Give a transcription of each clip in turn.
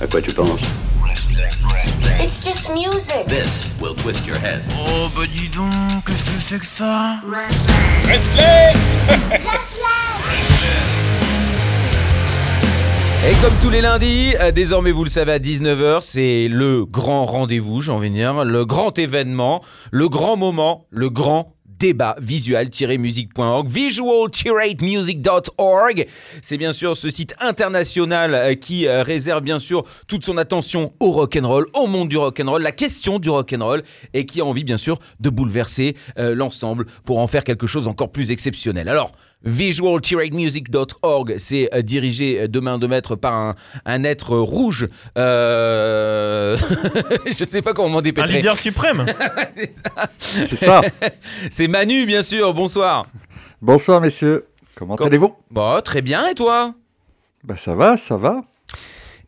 À quoi tu penses It's just music. This will twist your head. Oh bah dis donc, qu'est-ce que c'est que ça Restless Et comme tous les lundis, euh, désormais vous le savez à 19h, c'est le grand rendez-vous, j'ai envie de dire, le grand événement, le grand moment, le grand débat visual-music.org, visual-music.org. C'est bien sûr ce site international euh, qui euh, réserve bien sûr toute son attention au rock'n'roll, au monde du rock'n'roll, la question du rock'n'roll et qui a envie bien sûr de bouleverser euh, l'ensemble pour en faire quelque chose encore plus exceptionnel. Alors, visual-music.org, c'est euh, dirigé de main de maître par un, un être rouge. Euh... Je sais pas comment m'en Un dépêtrer. leader suprême C'est ça. C'est Manu, bien sûr. Bonsoir. Bonsoir messieurs. Comment Com- allez-vous? Bon, très bien. Et toi? Bah ça va, ça va.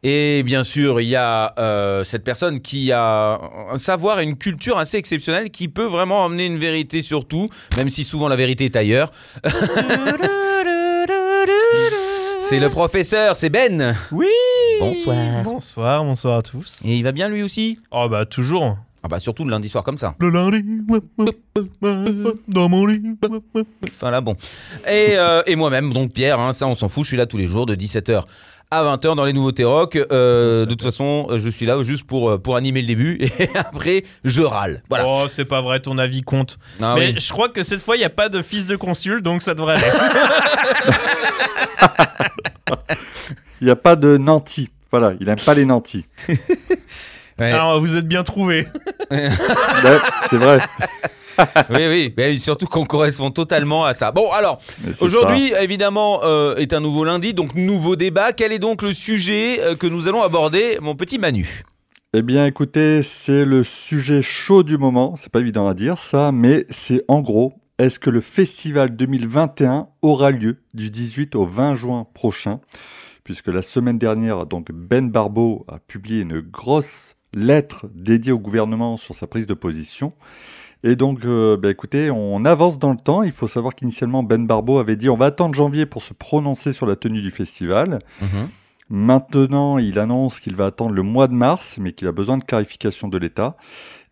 Et bien sûr, il y a euh, cette personne qui a un savoir et une culture assez exceptionnelle qui peut vraiment emmener une vérité sur tout, même si souvent la vérité est ailleurs. c'est le professeur, c'est Ben. Oui Bonsoir. Bonsoir, bonsoir à tous. Et il va bien lui aussi? Oh bah toujours. Ah bah surtout le lundi soir comme ça. Le lundi, dans mon lit. Enfin là bon. Et, euh, et moi-même, donc Pierre, hein, ça on s'en fout, je suis là tous les jours de 17h à 20h dans les nouveautés rock. Euh, de toute façon, je suis là juste pour, euh, pour animer le début et après je râle. Voilà. Oh, c'est pas vrai, ton avis compte. Ah Mais oui. je crois que cette fois, il n'y a pas de fils de consul, donc ça devrait aller. Il n'y a pas de nantis. Voilà, il aime pas les nantis. Ouais. Alors, vous êtes bien trouvé. Ouais, c'est vrai. oui, oui, mais surtout qu'on correspond totalement à ça. Bon, alors, aujourd'hui, évidemment, euh, est un nouveau lundi, donc nouveau débat. Quel est donc le sujet euh, que nous allons aborder, mon petit Manu? Eh bien, écoutez, c'est le sujet chaud du moment. C'est pas évident à dire ça, mais c'est en gros, est-ce que le festival 2021 aura lieu du 18 au 20 juin prochain? Puisque la semaine dernière, donc Ben Barbeau a publié une grosse lettre dédiée au gouvernement sur sa prise de position. Et donc, euh, bah, écoutez, on avance dans le temps. Il faut savoir qu'initialement, Ben Barbeau avait dit on va attendre janvier pour se prononcer sur la tenue du festival. Maintenant, il annonce qu'il va attendre le mois de mars, mais qu'il a besoin de clarification de l'État.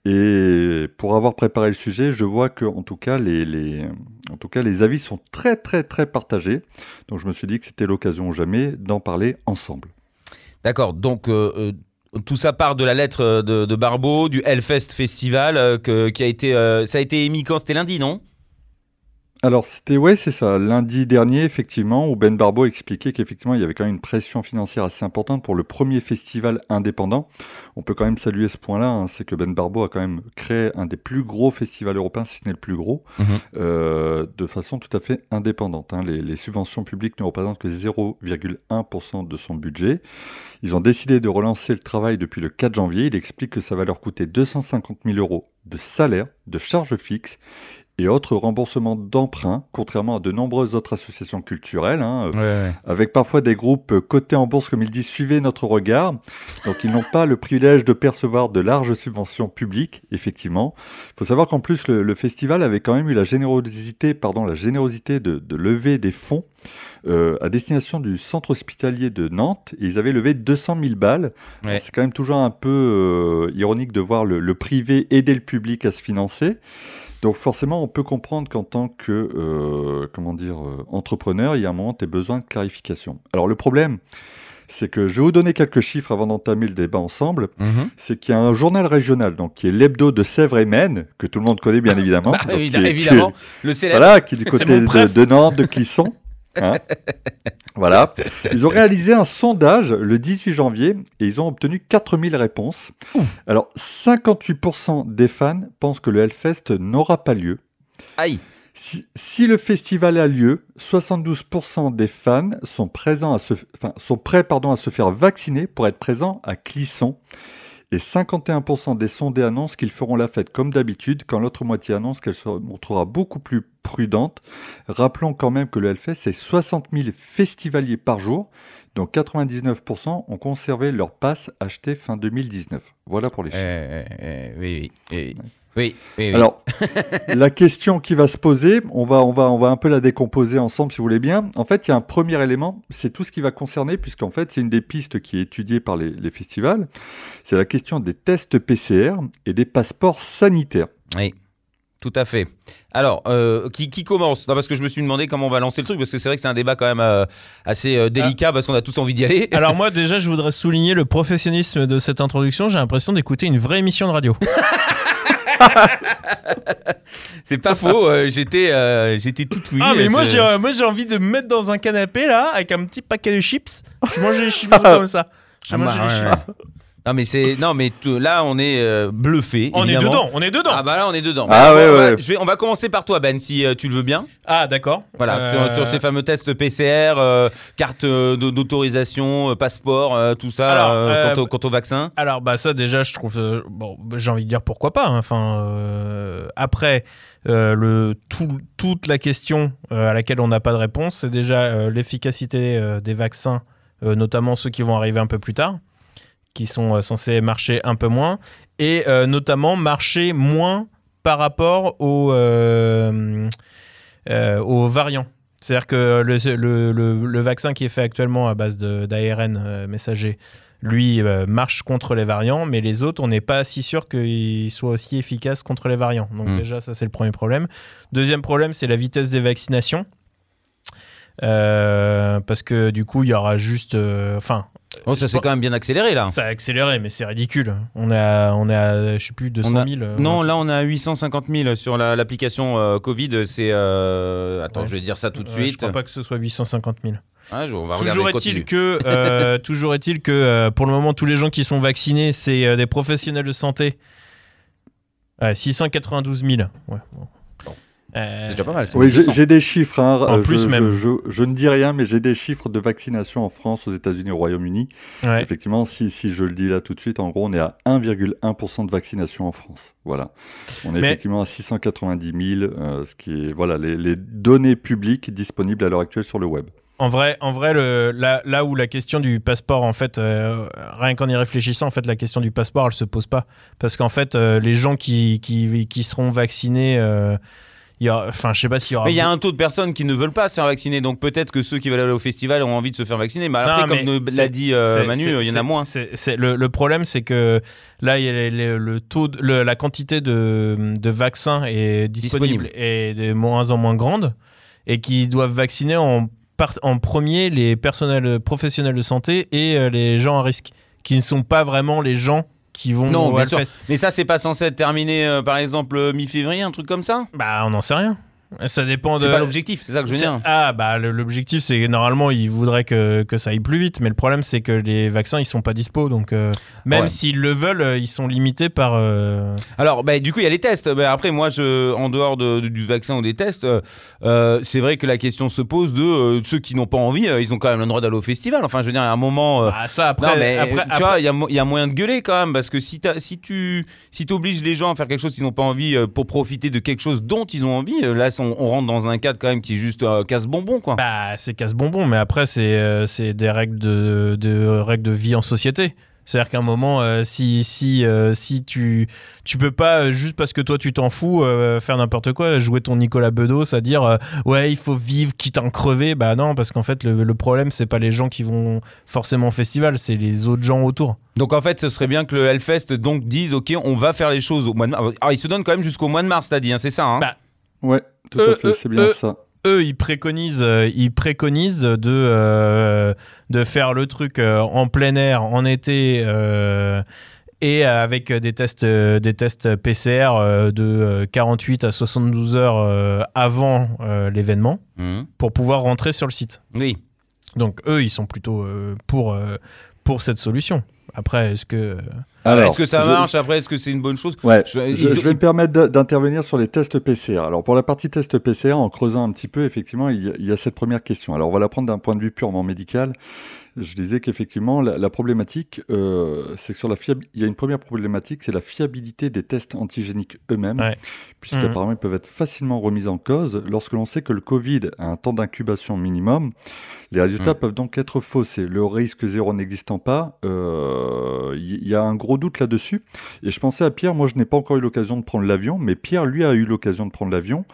Et pour avoir préparé le sujet, je vois que, en tout cas, les, les- en tout cas, les avis sont très, très, très partagés. Donc, je me suis dit que c'était l'occasion ou jamais d'en parler ensemble. D'accord, donc euh, euh, tout ça part de la lettre euh, de, de Barbeau, du Hellfest Festival, euh, que- qui a été, euh, ça a été émis quand? C'était lundi, non? Alors, c'était, ouais, c'est ça, lundi dernier, effectivement, où Ben Barbeau expliquait qu'effectivement, il y avait quand même une pression financière assez importante pour le premier festival indépendant. On peut quand même saluer ce point-là, hein, c'est que Ben Barbeau a quand même créé un des plus gros festivals européens, si ce n'est le plus gros, Mhm. euh, de façon tout à fait indépendante. hein. Les, les subventions publiques ne représentent que 0,1% de son budget. Ils ont décidé de relancer le travail depuis le 4 janvier. Il explique que ça va leur coûter 250 000 euros de salaire, de charges fixes et autres remboursements d'emprunts, contrairement à de nombreuses autres associations culturelles, hein, euh, avec parfois des groupes euh, cotés en bourse, comme il dit, suivez notre regard. Donc ils n'ont pas le privilège de percevoir de larges subventions publiques, effectivement. Il faut savoir qu'en plus, le, le festival avait quand même eu la générosité, pardon, la générosité de, de lever des fonds euh, à destination du centre hospitalier de Nantes. Et ils avaient levé 200 000 balles. Ouais. C'est quand même toujours un peu euh, ironique de voir le, le privé aider le public à se financer. Donc forcément, on peut comprendre qu'en tant que euh, comment dire euh, entrepreneur, il y a un moment, tu as besoin de clarification. Alors le problème, c'est que je vais vous donner quelques chiffres avant d'entamer le débat ensemble. Mhm. C'est qu'il y a un journal régional, donc qui est l'hebdo de Sèvres et Maine, que tout le monde connaît bien évidemment. Bah, donc, évidemment, qui est- le célèbre. voilà, qui est du côté de, de Nantes, de Clisson. hein. voilà. Ils ont réalisé un sondage le 18 janvier et ils ont obtenu 4000 réponses. Alors, 58% des fans pensent que le Hellfest n'aura pas lieu. Aïe. Si, si le festival a lieu, 72% des fans sont, présents à se, enfin, sont prêts pardon, à se faire vacciner pour être présents à Clisson. Et 51% des sondés annoncent qu'ils feront la fête comme d'habitude, quand l'autre moitié annonce qu'elle se montrera beaucoup plus prudente. Rappelons quand même que le Hellfest, c'est 60 000 festivaliers par jour, dont 99% ont conservé leur passe acheté fin 2019. Voilà pour les chiffres. Euh, euh, euh, oui, oui, oui. Oui, oui, oui. Alors, la question qui va se poser, on va, on, va, on va un peu la décomposer ensemble si vous voulez bien. En fait, il y a un premier élément, c'est tout ce qui va concerner, puisqu'en fait, c'est une des pistes qui est étudiée par les, les festivals. C'est la question des tests PCR et des passeports sanitaires. Oui, tout à fait. Alors, euh, qui, qui commence? Non, parce que je me suis demandé comment on va lancer le truc, parce que c'est vrai que c'est un débat quand même euh, assez euh, délicat, parce qu'on a tous envie d'y aller. Alors moi déjà je voudrais souligner le professionnalisme de cette introduction. J'ai l'impression d'écouter une vraie émission de radio. c'est pas faux, euh, j'étais euh, j'étais tout oui. ah mais euh, moi j'ai euh, moi j'ai envie de me mettre dans un canapé là avec un petit paquet de chips. Je mange les chips comme ça. Je Ah, mange bah, les ouais, chips. Non, mais c'est. Non, mais tout- là, on est euh, bluffé. On est dedans, on est dedans. Ah, bah là, on est dedans. Ah, Bah, ouais, on va- ouais. je vais- on va commencer par toi, Ben, si euh, tu le veux bien. Ah d'accord. Voilà, Euh, sur, sur ces fameux tests PCR, euh, carte euh, d'autorisation, euh, passeport, euh, tout ça, Alors, euh, euh, quant, au, quant au vaccin. Alors bah ça déjà je trouve euh, bon j'ai envie de dire pourquoi pas hein. enfin euh, après euh, le tout- toute la question euh, à laquelle on n'a pas de réponse c'est déjà euh, l'efficacité euh, des vaccins euh, notamment ceux qui vont arriver un peu plus tard qui sont euh, censés marcher un peu moins et euh, notamment marcher moins par rapport aux euh, euh, aux variants c'est-à-dire que le, le- le- le vaccin qui est fait actuellement à base d'ARN messager lui marche contre les variants, mais les autres, on n'est pas si sûr qu'ils soient aussi efficaces contre les variants. Donc Mm. déjà, ça c'est le premier problème. Deuxième problème, c'est la vitesse des vaccinations. Euh, parce que du coup, il y aura juste... euh, Enfin, Oh, ça s'est quand même bien accéléré là. ça a accéléré, mais c'est ridicule. On est à, on est à je sais plus, 200 On a- 000. euh, Non, là on a 850 000 sur la- l'application euh, Covid. C'est. euh, Attends, Ouais. je vais dire ça tout de suite. Je crois pas que ce soit 850 000. Ah, je- on va Toujours est-il que, toujours est-il que pour le moment, tous les gens qui sont vaccinés, c'est des professionnels de santé. Ouais, 692 000. Ouais, bon. Euh, C'est déjà pas mal. Oui, j'ai 200. j'ai des chiffres. hein. En Euh, plus je, même. Je, je- je ne dis rien, mais j'ai des chiffres de vaccination en France, aux États-Unis, au Royaume-Uni. ouais. Effectivement, si, si je le dis là tout de suite, en gros, on est à 1,1% de vaccination en France. Voilà. On est Mais- effectivement à 690 000, euh, ce qui est voilà les, les données publiques disponibles à l'heure actuelle sur le web. En vrai, en vrai le, là, là où la question du passeport, en fait, euh, rien qu'en y réfléchissant, en fait, la question du passeport, elle se pose pas. Parce qu'en fait, euh, les gens qui, qui, qui seront vaccinés, euh, il y aura- enfin, je sais pas s'il y aura. Mais il y a un taux de personnes qui ne veulent pas se faire vacciner, donc peut-être que ceux qui veulent aller au festival ont envie de se faire vacciner. Mais après, Non, comme mais l'a dit euh, Manu, il y en a moins. le, le problème, c'est que là, il y a les- les- le taux, de- le- la quantité de, de vaccins est disponible, Disponible. et de moins en moins grande, et qui doivent vacciner en, en premier les personnels professionnels de santé et euh, les gens à risque, qui ne sont pas vraiment les gens qui vont Non, au. Hellfest. Mais ça, c'est pas censé être terminé, euh, par exemple, euh, mi-février, un truc comme ça? Bah, on n'en sait rien. Ça dépend de. C'est pas l'objectif, c'est ça que je veux C'est- dire. Ah bah l'objectif c'est que normalement ils voudraient que, que ça aille plus vite mais le problème c'est que les vaccins ils sont pas dispo donc euh, même Ouais. s'ils le veulent euh, ils sont limités par euh, Alors, bah, du coup, il y a les tests. Bah, après, moi, je, en dehors de- de- du vaccin ou des tests, euh, euh, c'est vrai que la question se pose de euh, ceux qui n'ont pas envie, euh, ils ont quand même le droit d'aller au festival. Enfin, je veux dire, à un moment. euh, ah, ça après non, mais après, tu après- vois, il y, a y moyen de gueuler quand même, parce que si, si tu si obliges les gens à faire quelque chose qu'ils n'ont pas envie euh, pour profiter de quelque chose dont ils ont envie, euh, là, on, on rentre dans un cadre quand même qui est juste euh, casse-bonbon, quoi. bah c'est casse-bonbon mais après c'est euh, c'est des règles de, de règles de vie en société c'est-à-dire qu'à un moment, euh, si, si, euh, si tu, tu peux pas, juste parce que toi tu t'en fous, euh, faire n'importe quoi, jouer ton Nicolas Bedos à dire euh, ouais, il faut vivre quitte à en crever, bah non, parce qu'en fait, le, le problème, c'est pas les gens qui vont forcément au festival, c'est les autres gens autour. Donc en fait, ce serait bien que le Hellfest donc dise, ok, on va faire les choses au mois de mars. Ah, il se donne quand même jusqu'au mois de mars, t'as dit, hein, c'est ça hein? Bah, Ouais, tout Euh, à fait, euh, c'est bien euh, ça. eux, ils préconisent, ils préconisent de, euh, de faire le truc en plein air, en été, euh, et avec des tests, des tests PCR de euh, 48 à 72 heures avant l'événement Mhm. pour pouvoir rentrer sur le site. Oui. Donc eux, ils sont plutôt pour, pour cette solution. Après, est-ce que... Alors, Est-ce que ça je- marche Après, est-ce que c'est une bonne chose? Ouais, Je- je, ils- je vais me permettre d'intervenir sur les tests PCR. Alors pour la partie test PCR, en creusant un petit peu, effectivement, il y, a, il y a cette première question. Alors on va la prendre d'un point de vue purement médical. je disais qu'effectivement, la, la problématique, euh, c'est que sur la fiab- il y a une première problématique, c'est la fiabilité des tests antigéniques eux-mêmes, Ouais. puisqu'apparemment ils peuvent être facilement remis en cause lorsque l'on sait que le Covid a un temps d'incubation minimum. Les résultats Mhm. peuvent donc être faussés. Le risque zéro n'existant pas, euh, il y, y a un gros doute là-dessus. Et je pensais à Pierre, moi je n'ai pas encore eu l'occasion de prendre l'avion, mais Pierre, lui, a eu l'occasion de prendre l'avion.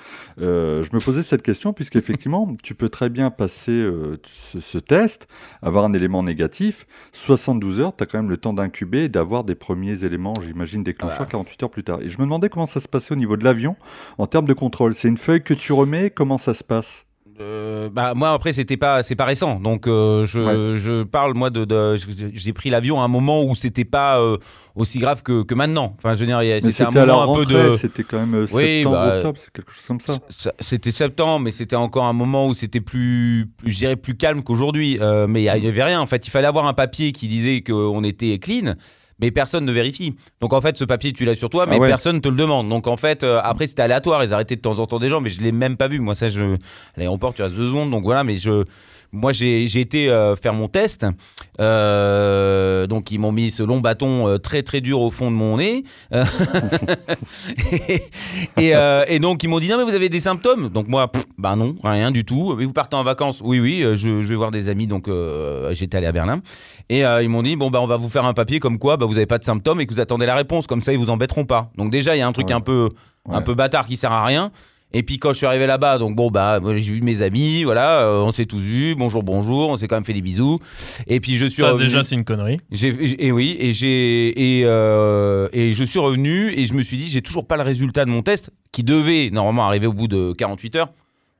Euh, je me posais cette question, puisqu'effectivement, tu peux très bien passer euh, ce, ce test, avoir un élément négatif, 72 heures, tu as quand même le temps d'incuber et d'avoir des premiers éléments, j'imagine, déclencheurs Voilà. 48 heures plus tard. Et je me demandais comment ça se passait au niveau de l'avion en termes de contrôle. C'est une feuille que tu remets, comment ça se passe? Euh, bah, moi après c'était pas c'est pas récent donc euh, je, Ouais. je parle moi de, de- j'ai pris l'avion à un moment où c'était pas euh, aussi grave que, que maintenant enfin je veux dire c'était un moment un peu rentrée, de c'était quand même euh, Oui, septembre, bah, octobre, c'est quelque chose comme ça. Ça- C'était septembre, mais c'était encore un moment où c'était plus, plus, je dirais, plus calme qu'aujourd'hui. Euh, mais il n'y avait rien. En fait, il fallait avoir un papier qui disait qu'on était clean, mais personne ne vérifie. Donc en fait, ce papier, tu l'as sur toi, mais Ah ouais. personne ne te le demande. Donc en fait, euh, après, c'était aléatoire. Ils arrêtaient de temps en temps des gens, mais je l'ai même pas vu. Moi, ça, je... à l'aéroport, tu restes deux secondes. Donc voilà, mais je. Moi, j'ai été euh, faire mon test. Euh, donc, ils m'ont mis ce long bâton euh, très très dur au fond de mon nez. Et, et, et donc, ils m'ont dit Non, mais vous avez des symptômes Donc, moi, pff, bah non, rien du tout. Mais vous partez en vacances Oui, oui, je, je vais voir des amis. Donc, j'étais allé à Berlin. Et ils m'ont dit Bon, bah, on va vous faire un papier comme quoi bah, vous n'avez pas de symptômes et que vous attendez la réponse. Comme ça, ils vous embêteront pas. Donc, déjà, il y a un truc Ouais. un peu un peu bâtard qui sert à rien. Et puis quand je suis arrivé là-bas, donc bon bah j'ai vu mes amis, voilà, euh, on s'est tous vus, bonjour bonjour, on s'est quand même fait des bisous. Et puis je suis Ça, revenu. déjà, c'est une connerie. J'ai- et oui, et j'ai et, euh, et je suis revenu et je me suis dit j'ai toujours pas le résultat de mon test qui devait normalement arriver au bout de 48 heures.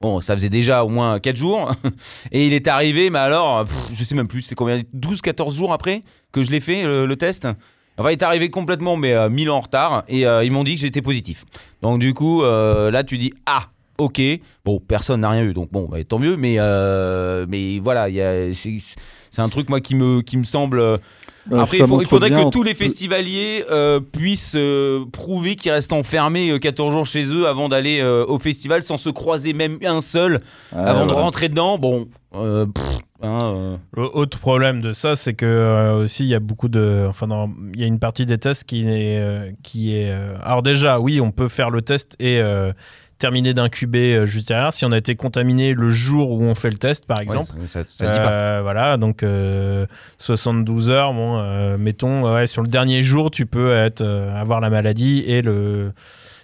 Bon, ça faisait déjà au moins 4 jours et il est arrivé mais alors pff, je sais même plus, c'est combien 12 14 jours après que je l'ai fait le, le test. Enfin, il est arrivé complètement mais euh, 1000 ans en retard et euh, ils m'ont dit que j'étais positif. Donc du coup euh, là tu dis ah OK, bon personne n'a rien eu donc bon bah, tant mieux mais euh, mais voilà, c'est un truc moi qui me qui me semble euh, Euh, après, il, faut- il montre faudrait que tous les festivaliers euh, puissent euh, prouver qu'ils restent enfermés euh, 14 jours chez eux avant d'aller euh, au festival sans se croiser même un seul avant de rentrer dedans. Bon, euh, pff, hein, euh, L'autre problème de ça, c'est que euh, aussi il y a beaucoup de, enfin, il y a une partie des tests qui est, euh, qui est. euh, alors déjà, oui, on peut faire le test et euh, terminer d'incuber euh, juste derrière si on a été contaminé le jour où on fait le test, par exemple. ouais, ça, ça dit pas. Euh, voilà, donc euh, 72 heures, bon, euh, mettons, ouais, sur le dernier jour, tu peux être, euh, avoir la maladie et le,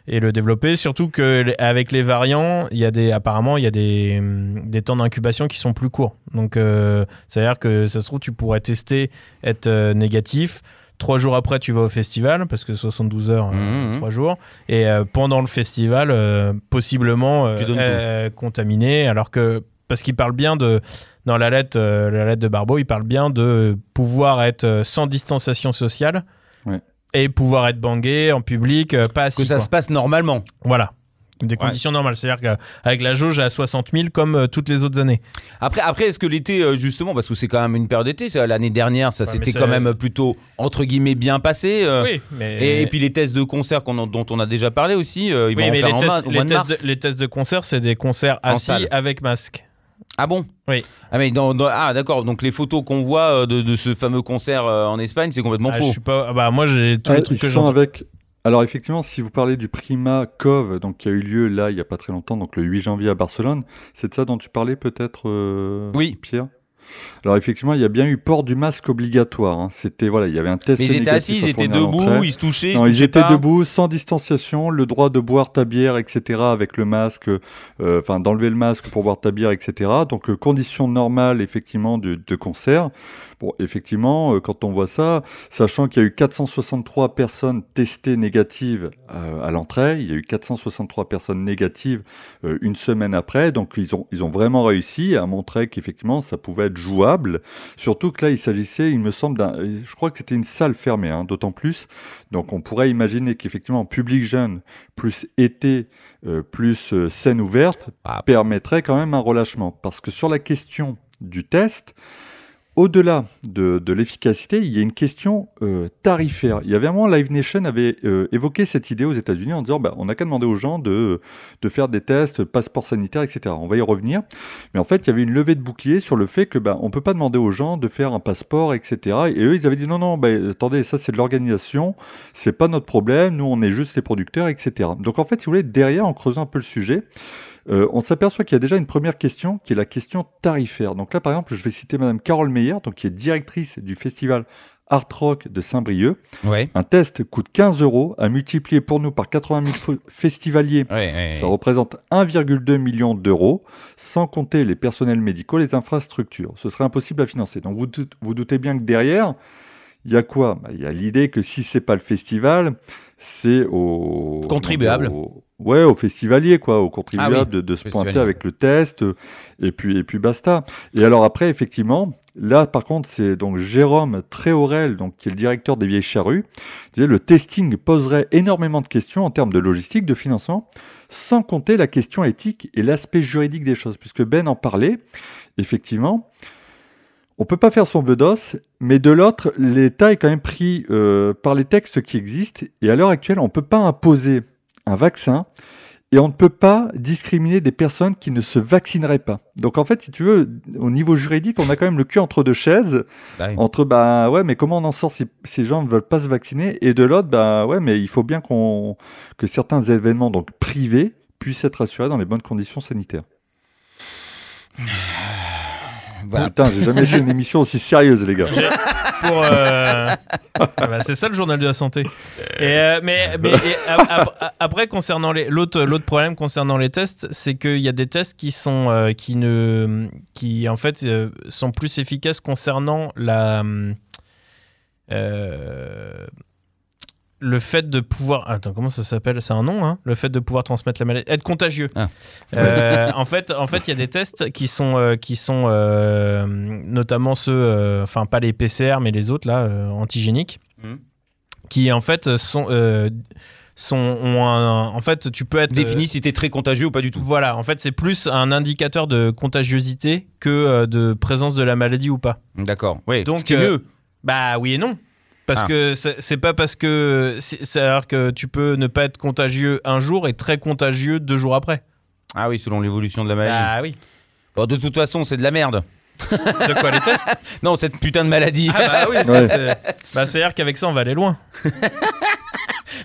et le développer. Surtout qu'avec les variants, il y a des, apparemment, il y a des, hum, des temps d'incubation qui sont plus courts. Donc, euh, c'est-à-dire que ça se trouve, tu pourrais tester, être euh, négatif. Trois jours après, tu vas au festival, parce que 72 heures, euh, Mhm. trois jours. Et euh, pendant le festival, euh, possiblement euh, contaminé, alors que parce qu'il parle bien de dans la lettre, la lettre de Barbeau, il parle bien de pouvoir être sans distanciation sociale Ouais. et pouvoir être bangué en public, pas assis. que ça quoi. se passe normalement. Voilà. Des conditions normales. C'est-à-dire qu'avec la jauge à 60 000 comme euh, toutes les autres années. Après, après est-ce que l'été, euh, justement, parce que c'est quand même une période d'été, c'est- l'année dernière, ça s'était quand même plutôt, entre guillemets, bien passé. euh, oui, mais. et, et puis les tests de concert dont on a déjà parlé aussi, euh, ils Oui, vont en mais faire les en tests, les, tests de, les tests de concert, c'est des concerts assis avec masque. Ah bon? Oui. Ah, mais dans, dans- ah d'accord, donc les photos qu'on voit euh, de, de ce fameux concert euh, en Espagne, c'est complètement Ah, faux. je suis pas. ah bah, moi, j'ai tous Ah, les trucs ils que sont j'entends. avec. Alors effectivement, si vous parlez du Prima Cove, donc qui a eu lieu là il y a pas très longtemps, donc le 8 janvier à Barcelone, c'est de ça dont tu parlais peut-être, euh, Oui. Pierre? Alors effectivement, il y a bien eu port du masque obligatoire. hein. C'était voilà, il y avait un test Mais ils étaient assis, ils étaient debout, ils se touchaient. Non, ils étaient pas. debout, sans distanciation, le droit de boire ta bière, etc., avec le masque, euh, enfin d'enlever le masque pour boire ta bière, etc. Donc euh, conditions normales, effectivement, de, de concert. Bon, effectivement, euh, quand on voit ça, sachant qu'il y a eu 463 personnes testées négatives euh, à l'entrée, il y a eu 463 personnes négatives euh, une semaine après, donc ils ont, ils ont vraiment réussi à montrer qu'effectivement ça pouvait être jouable. Surtout que là, il s'agissait, il me semble, d'un, je crois que c'était une salle fermée, hein, d'autant plus. Donc on pourrait imaginer qu'effectivement, public jeune, plus été, plus scène ouverte, Ah. permettrait quand même un relâchement. Parce que sur la question du test, au-delà de, de l'efficacité, il y a une question euh, tarifaire. Il y avait un moment, Live Nation avait euh, évoqué cette idée aux États-Unis en disant bah, on n'a qu'à demander aux gens de, de faire des tests, passeport sanitaire, etc. On va y revenir. Mais en fait, il y avait une levée de bouclier sur le fait que bah, on peut pas demander aux gens de faire un passeport, etc. Et eux, ils avaient dit non, non, bah, attendez, ça c'est de l'organisation, c'est pas notre problème, nous on est juste les producteurs, etc. Donc en fait, si vous voulez, derrière, en creusant un peu le sujet, euh, on s'aperçoit qu'il y a déjà une première question qui est la question tarifaire. Donc là, par exemple, je vais citer Madame Carole Meyer, donc qui est directrice du festival Art Rock de Saint-Brieuc. Ouais. Un test coûte 15 euros à multiplier pour nous par 80 000 fo- festivaliers. Ouais, ouais, Ça représente 1,2 million d'euros, sans compter les personnels médicaux, les infrastructures. Ce serait impossible à financer. Donc vous, vous doutez bien que derrière, il y a quoi? Bah, Il y a l'idée que si c'est pas le festival, c'est au Contribuable. au- ouais, aux festivaliers quoi, aux contribuables Ah oui, de, de se pointer avec le test, euh, et puis et puis basta. Et alors après, effectivement, là par contre, c'est donc Jérôme Tréorel, donc qui est le directeur des Vieilles Charrues, disait le testing poserait énormément de questions en termes de logistique, de financement, sans compter la question éthique et l'aspect juridique des choses, puisque Ben en parlait. Effectivement, on peut pas faire son bedos, mais de l'autre, l'État est quand même pris euh, par les textes qui existent, et à l'heure actuelle, on peut pas imposer un vaccin, et on ne peut pas discriminer des personnes qui ne se vaccineraient pas. Donc en fait, si tu veux, au niveau juridique, on a quand même le cul entre deux chaises, Bah oui. entre bah ouais, mais comment on en sort si ces gens ne veulent pas se vacciner, et de l'autre, bah ouais, mais il faut bien qu'on que certains événements donc privés puissent être assurés dans les bonnes conditions sanitaires. Voilà. Putain, j'ai jamais fait une émission aussi sérieuse, les gars. pour euh, ah bah, c'est ça le journal de la santé et, euh, mais, mais et ap- ap- après concernant les l'autre l'autre problème concernant les tests c'est qu'il y a des tests qui sont euh, qui ne qui en fait sont plus efficaces concernant la le fait de pouvoir attends comment ça s'appelle? C'est un nom hein? Le fait de pouvoir transmettre la maladie être contagieux Ah. Euh, en fait en fait il y a des tests qui sont euh, qui sont euh, notamment ceux enfin pas les PCR mais les autres là antigéniques Mhm. qui en fait sont sont ont un- en fait tu peux être Définis si t'es très contagieux ou pas du tout. voilà, en fait, c'est plus un indicateur de contagiosité que de présence de la maladie ou pas. D'accord. Oui. Donc, c'est mieux. Bah oui et non. Parce Ah. que c'est pas parce que. c'est- C'est-à-dire que tu peux ne pas être contagieux un jour et très contagieux deux jours après. Ah oui, selon l'évolution de la maladie. Bah oui. Bon, de toute façon, c'est de la merde. De quoi les tests Non, cette putain de maladie. Ah bah oui, ça, Ouais. c'est. Bah c'est-à-dire qu'avec ça, on va aller loin.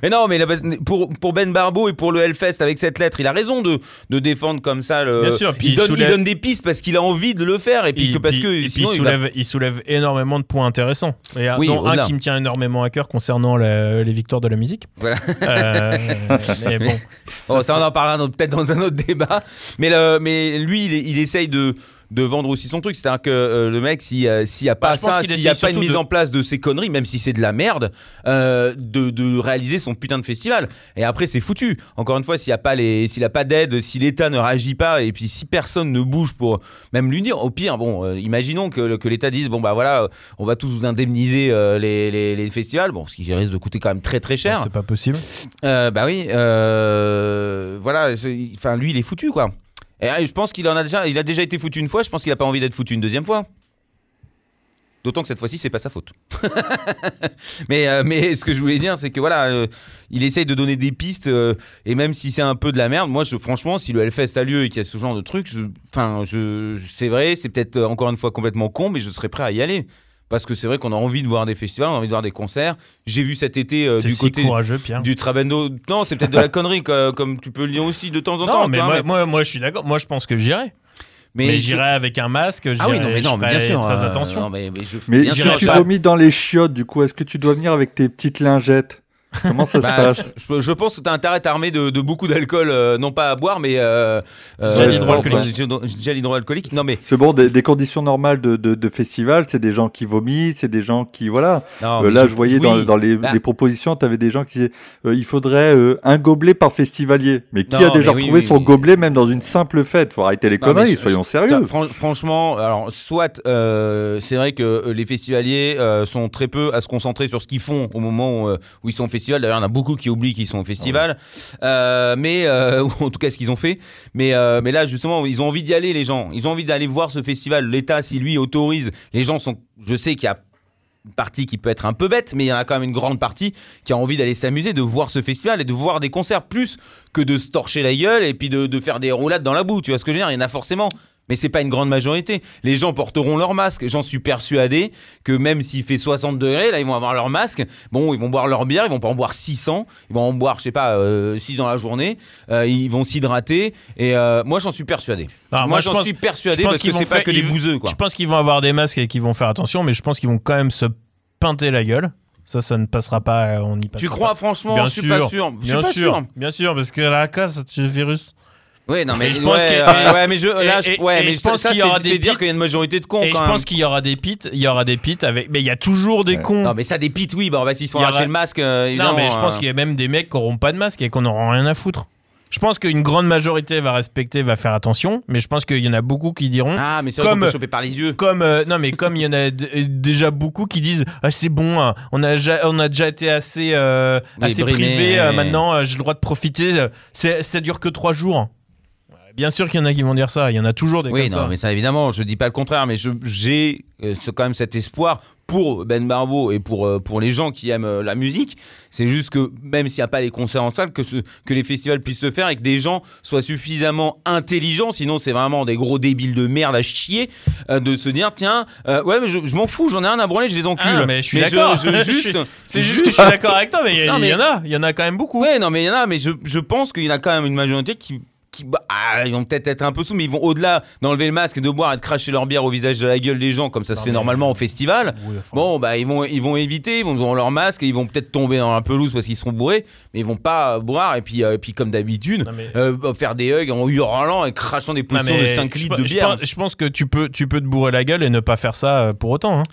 Mais non, mais pour, pour Ben Barbeau et pour le Hellfest, avec cette lettre, il a raison de, de défendre comme ça. Le, Bien sûr, puis il, il donne, soulève- il donne des pistes parce qu'il a envie de le faire et puis que parce que et puis il, il va- soulève, il soulève énormément de points intéressants. Et Oui, dont un qui me tient énormément à cœur concernant la- les victoires de la musique. Voilà. Euh, mais bon. Ça, ça, on en parlera peut-être dans un autre débat. Mais, le, mais lui, il, il essaye de, de vendre aussi son truc. C'est-à-dire que euh, le mec, s'il n'y a, s'il y a pas Bah, pense ça, s'il n'y a pas une mise de- en place de ces conneries, même si c'est de la merde, euh, de, de réaliser son putain de festival. Et après, c'est foutu. Encore une fois, s'il n'y a pas les, s'il a pas d'aide, si l'État ne réagit pas, et puis si personne ne bouge pour même lui dire, au pire, bon, euh, imaginons que, que l'État dise, bon bah voilà, on va tous vous indemniser euh, les, les, les festivals, bon, ce qui risque de coûter quand même très très cher. C'est pas possible. Euh, bah oui, euh, voilà, enfin lui il est foutu quoi. Euh, je pense qu'il en a déjà, il a déjà été foutu une fois. Je pense qu'il a pas envie d'être foutu une deuxième fois. D'autant que cette fois-ci c'est pas sa faute. mais euh, mais ce que je voulais dire c'est que voilà, euh, il essaye de donner des pistes euh, et même si c'est un peu de la merde, moi je franchement si le Hellfest a lieu et qu'il y a ce genre de truc, je- je, c'est vrai, c'est peut-être encore une fois complètement con, mais je serais prêt à y aller. Parce que c'est vrai qu'on a envie de voir des festivals, on a envie de voir des concerts. J'ai vu cet été euh, du si côté courageux, Pierre. du Trabendo. Non, c'est peut-être de la connerie, quoi, comme tu peux le dire aussi de temps en temps. Non, mais moi, moi, moi, je suis d'accord. Moi, je pense que j'irai. Mais, j'irai avec un masque. Ah oui, non, mais non, mais bien sûr. Très euh, attention. non, mais, mais je, Mais bien si sûr, tu vomis dans les chiottes, du coup, est-ce que tu dois venir avec tes petites lingettes? Comment ça se bah, passe je, je pense que tu as intérêt à t'armer de, de beaucoup d'alcool, euh, non pas à boire, mais. Euh, euh, Gel euh, hydroalcoolique. Non, mais. C'est bon, des, des conditions normales de, de, de festival, c'est des gens qui vomissent, c'est des gens qui. Voilà. non, Euh, là, je voyais dans, oui. dans les, Bah. les propositions, tu avais des gens qui disaient il faudrait un gobelet par festivalier. Mais qui Non, a déjà oui, retrouvé oui, son gobelet même dans une simple fête? Faut arrêter les Non, conneries, soyons sérieux. fran- franchement, alors soit c'est vrai que les festivaliers sont très peu à se concentrer sur ce qu'ils font au moment où, où ils sont au festival. D'ailleurs, il y en a beaucoup qui oublient qu'ils sont au festival. Euh, mais, euh, ou en tout cas, ce qu'ils ont fait. Mais, euh, mais là, justement, ils ont envie d'y aller, les gens. Ils ont envie d'aller voir ce festival. L'État, si lui autorise, les gens sont. Je sais qu'il y a une partie qui peut être un peu bête, mais il y en a quand même une grande partie qui a envie d'aller s'amuser, de voir ce festival et de voir des concerts plus que de se torcher la gueule et puis de, de faire des roulades dans la boue. Tu vois ce que je veux dire? Il y en a forcément. Mais c'est pas une grande majorité. Les gens porteront leur masque. J'en suis persuadé que même s'il fait 60 degrés, là, ils vont avoir leur masque. Bon, ils vont boire leur bière, ils vont pas en boire 600. Ils vont en boire, je sais pas, euh, 6 dans la journée. Euh, ils vont s'hydrater. Et euh, moi, j'en suis persuadé. Alors, moi, moi, je j'en suis persuadé parce que qu'ils c'est pas que des bouseux, quoi. Je pense qu'ils vont avoir des masques et qu'ils vont faire attention, mais je pense qu'ils vont quand même se pinter la gueule. Ça, ça ne passera pas. euh, On y passera Tu crois, pas. franchement? Bien Je suis sûr, pas sûr. Je suis Bien pas sûr, sûr. bien sûr, parce que la casse, c'est le virus. Oui, non, mais, je pense ouais, qu'il- ouais, ouais, mais je, là, et- je, ouais, et mais je ça, pense ça, qu'il y aura des dire pits. qu'il y a une majorité de cons Et je pense qu'il y aura des pits, il y aura des pits avec. Mais il y a toujours des cons. Non, mais ça, des pits, oui, bah, bah, s'ils sont arrachés aura- le masque, euh, Non, mais je pense euh, qu'il y a même des mecs qui n'auront pas de masque et qu'on n'aura rien à foutre. Je pense qu'une grande majorité va respecter, va faire attention, mais je pense qu'il y en a beaucoup qui diront. Ah, mais c'est Comme- peut choper par les yeux. Comme euh, non mais comme il y en a déjà beaucoup qui disent ah c'est bon hein, on a ja- on a déjà été assez euh, Oui, assez brimé, privé euh, maintenant j'ai le droit de profiter ça dure que trois jours bien sûr qu'il y en a qui vont dire ça il y en a toujours des Oui, comme non, ça mais ça, évidemment, je dis pas le contraire, mais j'ai euh, quand même cet espoir pour Ben Barbeau et pour, euh, pour les gens qui aiment euh, la musique. C'est juste que même s'il n'y a pas les concerts en salle, que, ce- que les festivals puissent se faire et que des gens soient suffisamment intelligents, sinon c'est vraiment des gros débiles de merde à chier, de se dire tiens, ouais, mais je, je m'en fous, j'en ai rien à branler, je les encule. Ah, mais je suis d'accord. juste, c'est juste que je suis d'accord avec toi mais il y, Non, mais- il y en a il y en a quand même beaucoup Ouais, non, mais il y en a, mais je, je pense qu'il y en a quand même une majorité qui. Qui bah, ah, ils vont peut-être être un peu sous, mais ils vont au-delà d'enlever le masque et de boire et de cracher leur bière au visage de la gueule des gens, comme ça se fait normalement au festival. Oui, enfin, Bon, bah, ils vont, ils vont éviter, ils vont avoir leur masque et ils vont peut-être tomber dans la pelouse parce qu'ils seront bourrés, mais ils vont pas euh, boire et puis, euh, et puis comme d'habitude, mais- euh, faire des hugs en hurlant et crachant des mais de 5 je litres de je bière. pense, je pense que tu peux tu peux te bourrer la gueule et ne pas faire ça pour autant hein.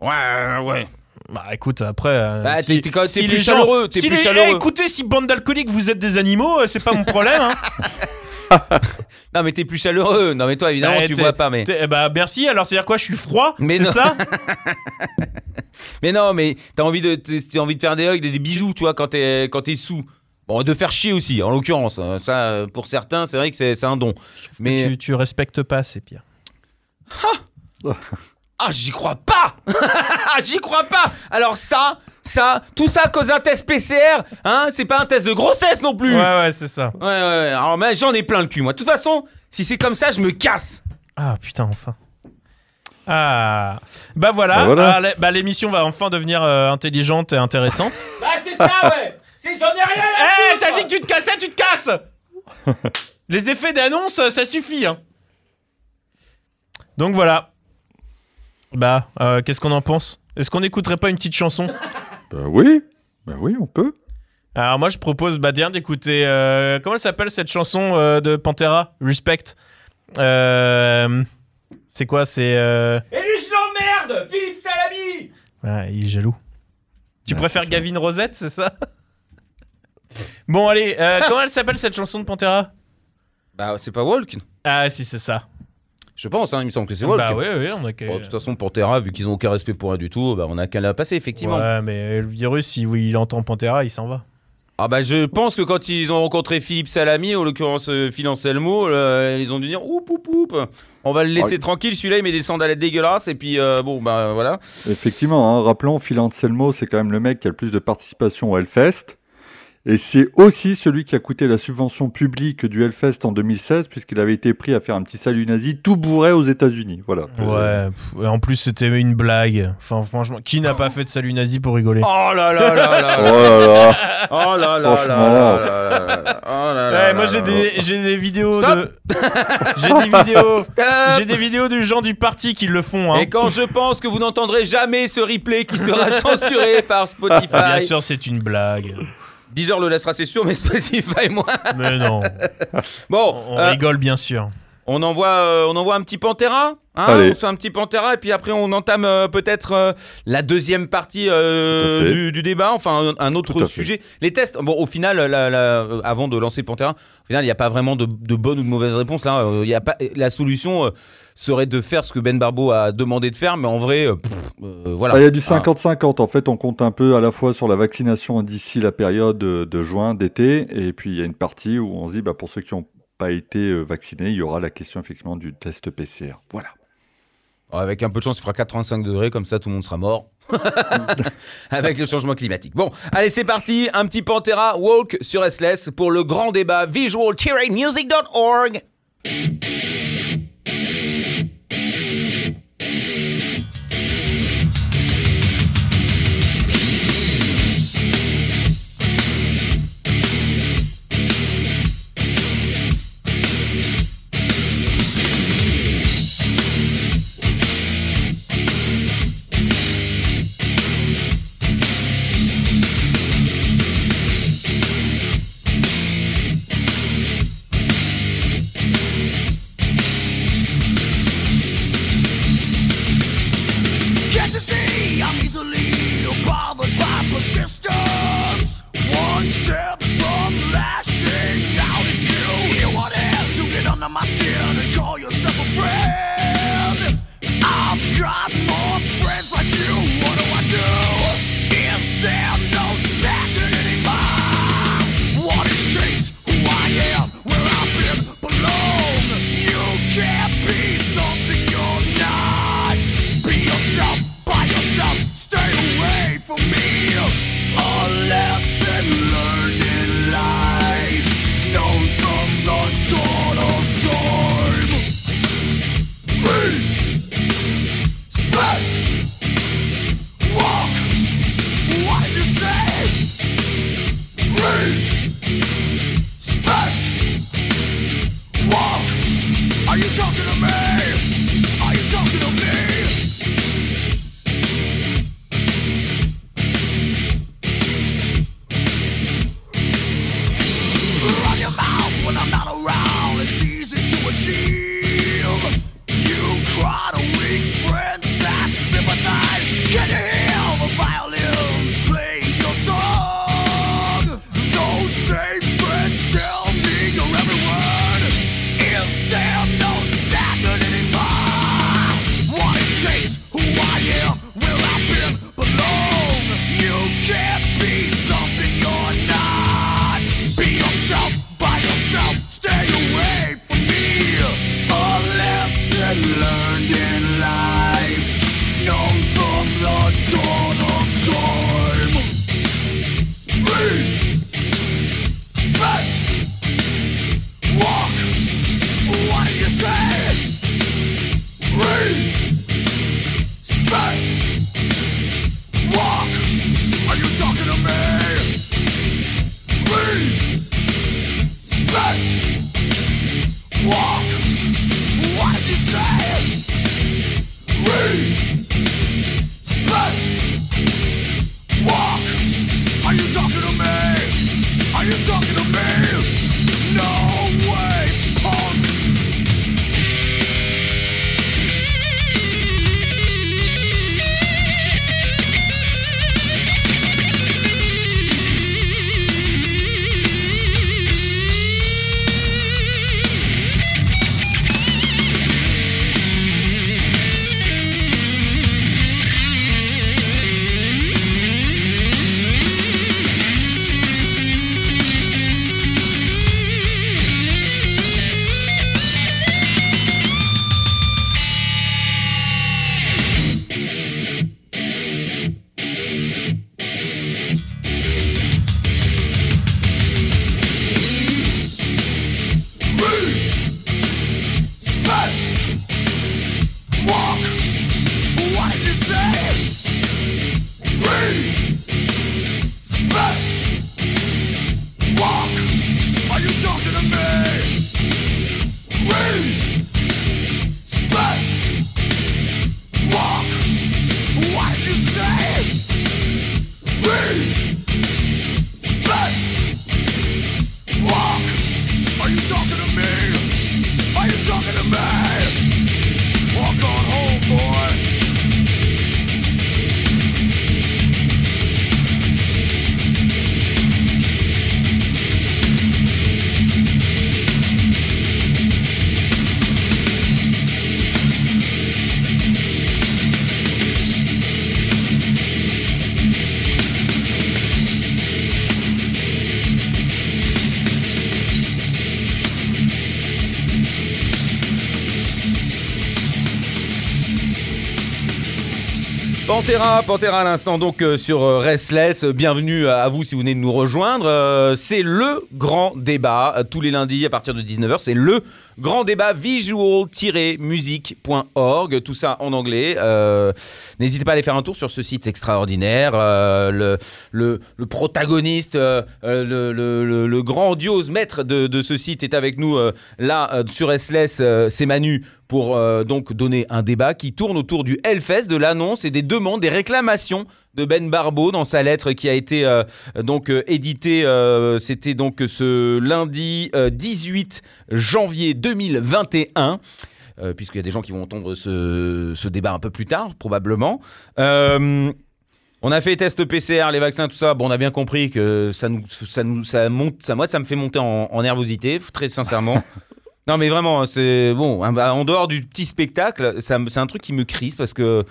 Ouais, ouais. Bah écoute, après. euh, Bah, t'es- plus gens- chaleureux, t'es si plus les- chaleureux. eh, écoutez, si bande d'alcooliques vous êtes des animaux, euh, c'est pas mon problème. Hein. Non, mais t'es plus chaleureux. Non, mais toi, évidemment, Bah, tu vois pas, mais. eh bah merci, alors c'est-à-dire quoi Je suis froid Mais C'est non. ça? Mais non, mais t'as envie de, t'as envie de faire des hugs, des, des bisous, tu vois, quand t'es, quand t'es sous. Bon, de faire chier aussi, en l'occurrence. hein. Ça, pour certains, c'est vrai que c'est, c'est un don. Mais tu, tu respectes pas, c'est pire. ah, j'y crois pas. Ah, j'y crois pas. Alors ça, ça, tout ça à cause d'un test PCR, hein C'est pas un test de grossesse non plus. Ouais, Ouais, ouais, c'est ça. ouais. ouais. Alors, mais j'en ai plein le cul, moi. De toute façon, si c'est comme ça, je me casse. Ah putain, enfin. Ah. Bah voilà, Bah voilà. Ah, l'é- bah, l'émission va enfin devenir euh, intelligente et intéressante. Bah, c'est ça, ouais. C'est, j'en ai rien. Eh, t'as dit que tu te cassais, tu te casses Les effets d'annonce, euh, ça suffit. hein. Donc voilà. Bah, euh, qu'est-ce qu'on en pense? Est-ce qu'on n'écouterait pas une petite chanson? Bah oui, bah oui, on peut. Alors moi je propose bah tiens d'écouter euh, comment elle s'appelle cette chanson euh, de Pantera? Respect. Euh, c'est quoi? C'est euh... Et lui, je l'emmerde. Philippe Salami. ah, il est jaloux. Tu Ouais, préfères. Gavin Rosette c'est ça? Bon allez euh, comment elle s'appelle cette chanson de Pantera? Bah, c'est pas Walk. Ah si c'est ça. Je pense, hein, il me semble que c'est Walk. Bah oui oui on a qu'à- Bon, de toute façon, pour Terra, vu qu'ils ont aucun respect pour rien du tout, bah, on a qu'à la passer, effectivement. Ouais mais le virus si oui, il entend Pantera il s'en va. Ah bah je pense que quand ils ont rencontré Philippe Salami, en l'occurrence euh, Phil Anselmo, euh, ils ont dû dire oup oup oup, on va le laisser Ouais. tranquille, celui-là il met des sandalettes dégueulasses et puis euh, bon bah voilà. Effectivement, hein, rappelons, Phil Anselmo, c'est quand même le mec qui a le plus de participation au Hellfest. Et c'est aussi celui qui a coûté la subvention publique du Hellfest en 2016, puisqu'il avait été pris à faire un petit salut nazi tout bourré aux États-Unis. Voilà. Ouais, pff, et en plus c'était une blague. Enfin franchement, qui n'a pas fait de salut nazi pour rigoler Oh là là là là Oh là là là Oh là Oh moi j'ai des j'ai des vidéos Stop. de j'ai des vidéos j'ai des vidéos du gens du parti qui le font hein. Et quand je pense que vous n'entendrez jamais ce replay qui sera censuré par Spotify. Ah, bien sûr, c'est une blague. Deezer le laissera c'est sûr mais Spotify moi. Mais non, Bon, on euh, rigole bien sûr. On envoie, euh, on envoie un petit Pantera hein, On fait un petit Pantera et puis après on entame euh, peut-être euh, la deuxième partie du, débat, enfin un, autre sujet. Les tests, bon au final, avant de lancer Pantera, au final il n'y a pas vraiment de, de, bonne ou de mauvaise réponse. La solution serait de faire ce que Ben Barbo a demandé de faire, mais en vrai, voilà. Ah, il y a du ah. 50-50, en fait on compte un peu à la fois sur la vaccination d'ici la période de, juin, d'été, et puis il y a une partie où on se dit, bah, pour ceux qui ont pas été euh, vacciné, il y aura la question effectivement du test PCR. Voilà. Oh, avec un peu de chance, il fera 85 degrés, comme ça tout le monde sera mort. Avec le changement climatique. Bon, allez, c'est parti. Un petit Pantera Walk sur SLS pour le grand débat visualterrainmusic.org. my skin. Pantera, à l'instant donc euh, sur euh, Restless. Bienvenue à vous si vous venez de nous rejoindre. Euh, c'est le grand débat tous les lundis à partir de 19h. C'est le grand débat visual-music.org. Tout ça en anglais. Euh, N'hésitez pas à aller faire un tour sur ce site extraordinaire. Euh, le, le, protagoniste, euh, le, le, grandiose maître de, de ce site est avec nous là sur euh, c'est Manu pour donc donner un débat qui tourne autour du Hellfest, de l'annonce et des demandes, des réclamations de Ben Barbeau dans sa lettre qui a été euh, donc euh, éditée. euh, C'était donc ce lundi euh, 18 janvier 2021. euh, Puisqu'il y a des gens qui vont entendre ce, ce débat un peu plus tard, probablement. On a fait test PCR, les vaccins, tout ça. Bon, on a bien compris que ça nous, ça nous, ça monte, ça, moi, ça me fait monter en, en nervosité, très sincèrement. non, mais vraiment, c'est bon. bah, En dehors du petit spectacle, c'est un truc qui me crispe parce que,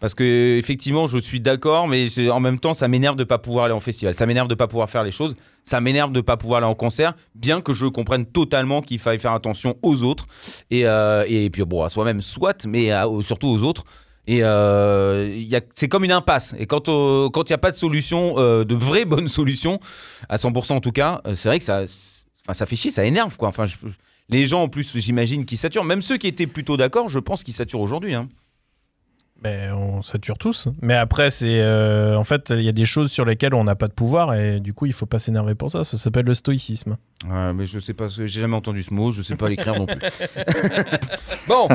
parce que effectivement, je suis d'accord, mais en même temps, ça m'énerve de pas pouvoir aller en festival. Ça m'énerve de pas pouvoir faire les choses. Ça m'énerve de pas pouvoir aller en concert, bien que je comprenne totalement qu'il faille faire attention aux autres et, euh, et puis bon, à soi-même, soit, mais à- surtout aux autres. Et euh, il c'est comme une impasse. Et quand euh, quand il n'y a pas de solution, euh, de vraie bonne solution, à 100% en tout cas, euh, c'est vrai que ça, ça fait chier, ça énerve quoi. Enfin, les gens en plus, j'imagine, qui saturent. Même ceux qui étaient plutôt d'accord, je pense qu'ils saturent aujourd'hui. hein. Ben, on sature tous. Mais après, c'est euh, en fait, il y a des choses sur lesquelles on n'a pas de pouvoir et du coup, il faut pas s'énerver pour ça. Ça s'appelle le stoïcisme. Ouais, mais je sais pas, j'ai jamais entendu ce mot, je sais pas l'écrire non plus. bon,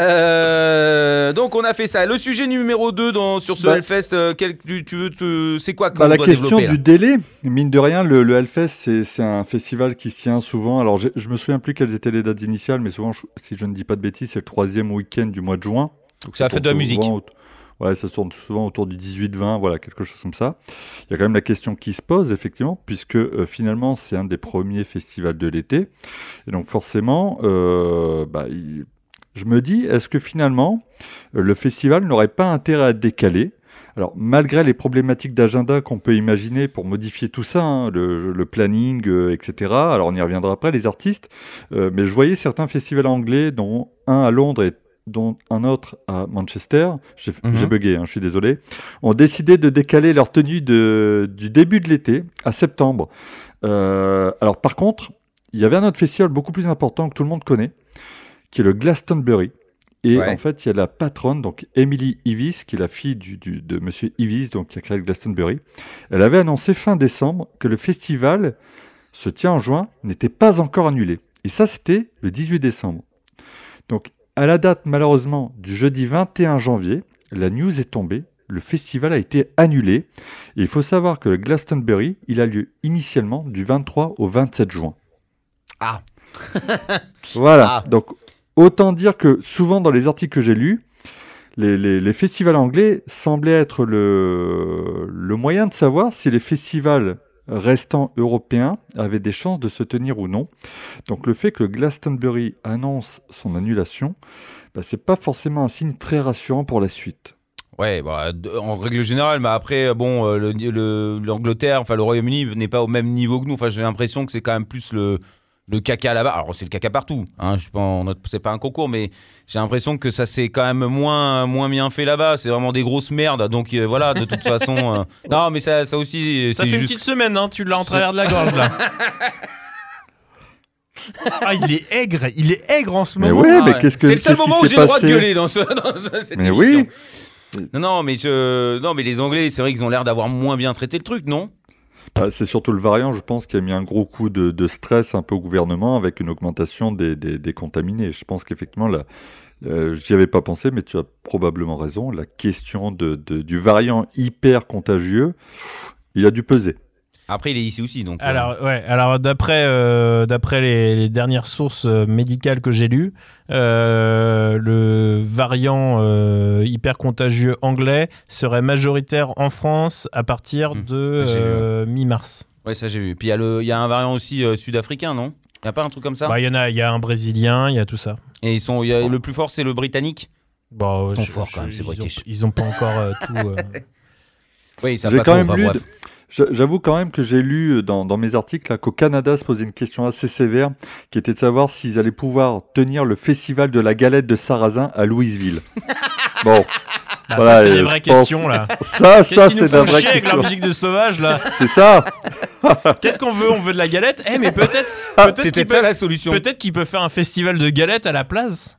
euh, donc on a fait ça. Le sujet numéro 2 dans, sur ce Bah- Hellfest, euh, quel- tu, tu veux te- c'est quoi que Bah, on la question du délai, mine de rien, le, le Hellfest, c'est un festival qui se tient souvent. Alors, je me souviens plus quelles étaient les dates initiales, mais souvent, je- si je ne dis pas de bêtises, c'est le troisième week-end du mois de juin. Donc, la ça fête de la musique. souvent aut- Ouais, ça se tourne souvent autour du 18-20, voilà, quelque chose comme ça. Il y a quand même la question qui se pose, effectivement, puisque euh, finalement, c'est un des premiers festivals de l'été. Et donc, forcément, euh, bah, il- je me dis, est-ce que finalement, euh, le festival n'aurait pas intérêt à décaler? Alors, malgré les problématiques d'agenda qu'on peut imaginer pour modifier tout ça, hein, le, le planning, euh, etc., alors on y reviendra après, les artistes, euh, mais je voyais certains festivals anglais, dont un à Londres et dont un autre à Manchester, j'ai Mhm. bugué, hein, je suis désolé, ont décidé de décaler leur tenue de, du début de l'été à septembre. Euh, alors par contre, il y avait un autre festival beaucoup plus important que tout le monde connaît, qui est le Glastonbury. Et Ouais. en fait, il y a la patronne, donc Emily Evis, qui est la fille du, du- de Monsieur Evis, donc qui a créé le Glastonbury. Elle avait annoncé fin décembre que le festival se tient en juin n'était pas encore annulé. Et ça, c'était le 18 décembre. Donc, à la date, malheureusement, du jeudi 21 janvier, la news est tombée. Le festival a été annulé. Et il faut savoir que le Glastonbury, il a lieu initialement du 23 au 27 juin. Ah. Voilà. Ah. Donc, autant dire que souvent dans les articles que j'ai lus, les, les- les festivals anglais semblaient être le, le moyen de savoir si les festivals restants européens avaient des chances de se tenir ou non. Donc le fait que Glastonbury annonce son annulation, bah, c'est pas forcément un signe très rassurant pour la suite. Ouais, bah, en règle générale, mais après, bon, euh, le- le- l'Angleterre, enfin le Royaume-Uni n'est pas au même niveau que nous. Enfin, j'ai l'impression que c'est quand même plus le, le caca là-bas. Alors, c'est le caca partout. Hein, je c'est pas un concours, mais j'ai l'impression que ça c'est quand même moins, moins bien fait là-bas. C'est vraiment des grosses merdes. Donc euh, voilà, de toute façon. euh, Non, mais ça, ça aussi, Ça fait une juste. petite semaine, hein, tu l'as en travers de la gorge là. ah, il est aigre, il est aigre en ce Mais moment. ouais, Ah mais ouais. qu'est-ce que C'est le seul qu'est-ce qui moment où s'est j'ai le droit de passé gueuler dans, ce, dans ce- cette Mais émission. oui. Non, non, mais je, non, mais les Anglais, c'est vrai qu'ils ont l'air d'avoir moins bien traité le truc, non? C'est surtout le variant, je pense, qui a mis un gros coup de, stress un peu au gouvernement avec une augmentation des, des- contaminés. Je pense qu'effectivement, là, j'y avais pas pensé, mais tu as probablement raison. La question du variant hyper contagieux, il a dû peser. Après, il est ici aussi, donc. euh, Alors, ouais, alors d'après euh, d'après les, les dernières sources euh, médicales que j'ai lues, euh, le variant euh, hyper contagieux anglais serait majoritaire en France à partir Hmm, de euh, mi-mars. Ouais, ça j'ai vu. Puis il y, a le- il y a un variant aussi euh, sud-africain, non? Il n'y a pas un truc comme ça? Bah, Il y en a, il y a un brésilien, il y a tout ça. Et ils sont, y a- le plus fort, c'est le britannique? Bon, Ils sont je- forts, je- quand même, ces ils ont- British. Ils ont pas encore euh, tout. euh, Oui, ça pas quand trop, même bah, lu, bref. J'avoue quand même que j'ai lu dans, dans mes articles là, qu'au Canada se posait une question assez sévère, qui était de savoir s'ils allaient pouvoir tenir le festival de la galette de sarrasin à Louisville. bon, Bah, Voilà, ça, c'est les vraies pense- questions, là. Ça, Qu'est-ce ça, qu'ils c'est la vraie chier avec leur question. musique de sauvage, là C'est ça. Qu'est-ce qu'on veut On veut de la galette? Eh, mais peut-être Ah, peut-être C'était qu'il ça peut, la solution. peut-être qu'il peut faire un festival de galettes à la place.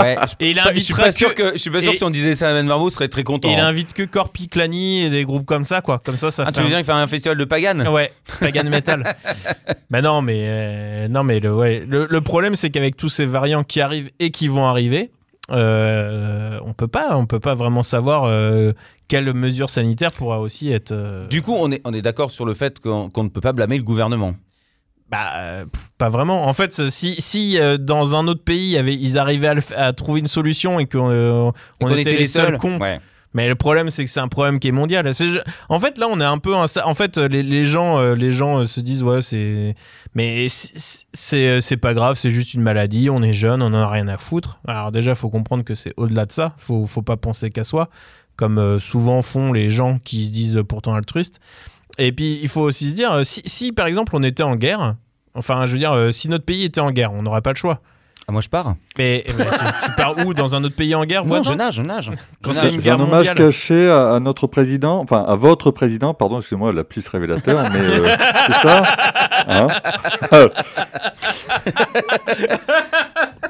Ouais. Et il Je suis pas sûr que, je suis pas sûr et- si on disait ça à Ben Marmot serait très content. et il hein. invite que Corpi Clani et des groupes comme ça, quoi. Comme ça, ça Ah, fait tu veux un- dire qu'il fait un festival de Pagan Ouais, pagan metal. bah non, mais euh, non, mais le, ouais, le, le problème c'est qu'avec tous ces variants qui arrivent et qui vont arriver, euh, on peut pas, on peut pas vraiment savoir euh, quelle mesure sanitaire pourra aussi être. euh, Du coup, on est, on est d'accord sur le fait qu'on qu'on ne peut pas blâmer le gouvernement. Bah, euh, pas vraiment. En fait, si, si euh, dans un autre pays, avait- ils arrivaient à, le f- à trouver une solution et qu'on euh, Et on qu'on était, les seuls cons, Ouais. Mais le problème, c'est que c'est un problème qui est mondial. En fait, là, on est un peu. En fait, les, les gens, les gens se disent, ouais, c'est. Mais c'est- pas grave, c'est juste une maladie. On est jeune, on en a rien à foutre. Alors déjà, faut comprendre que c'est au-delà de ça. Faut, faut pas penser qu'à soi, comme souvent font les gens qui se disent pourtant altruistes. Et puis, il faut aussi se dire, euh, si, si, par exemple, on était en guerre. Enfin, je veux dire, euh, si notre pays était en guerre, on n'aurait pas le choix. Ah, moi, je pars. Mais, mais tu, tu pars où Dans un autre pays en guerre Non, je nage, je nage. Quand c'est une guerre un hommage mondiale. caché à, à notre président, enfin à votre président, pardon, excusez-moi, la plus révélateur, mais euh, c'est ça Hein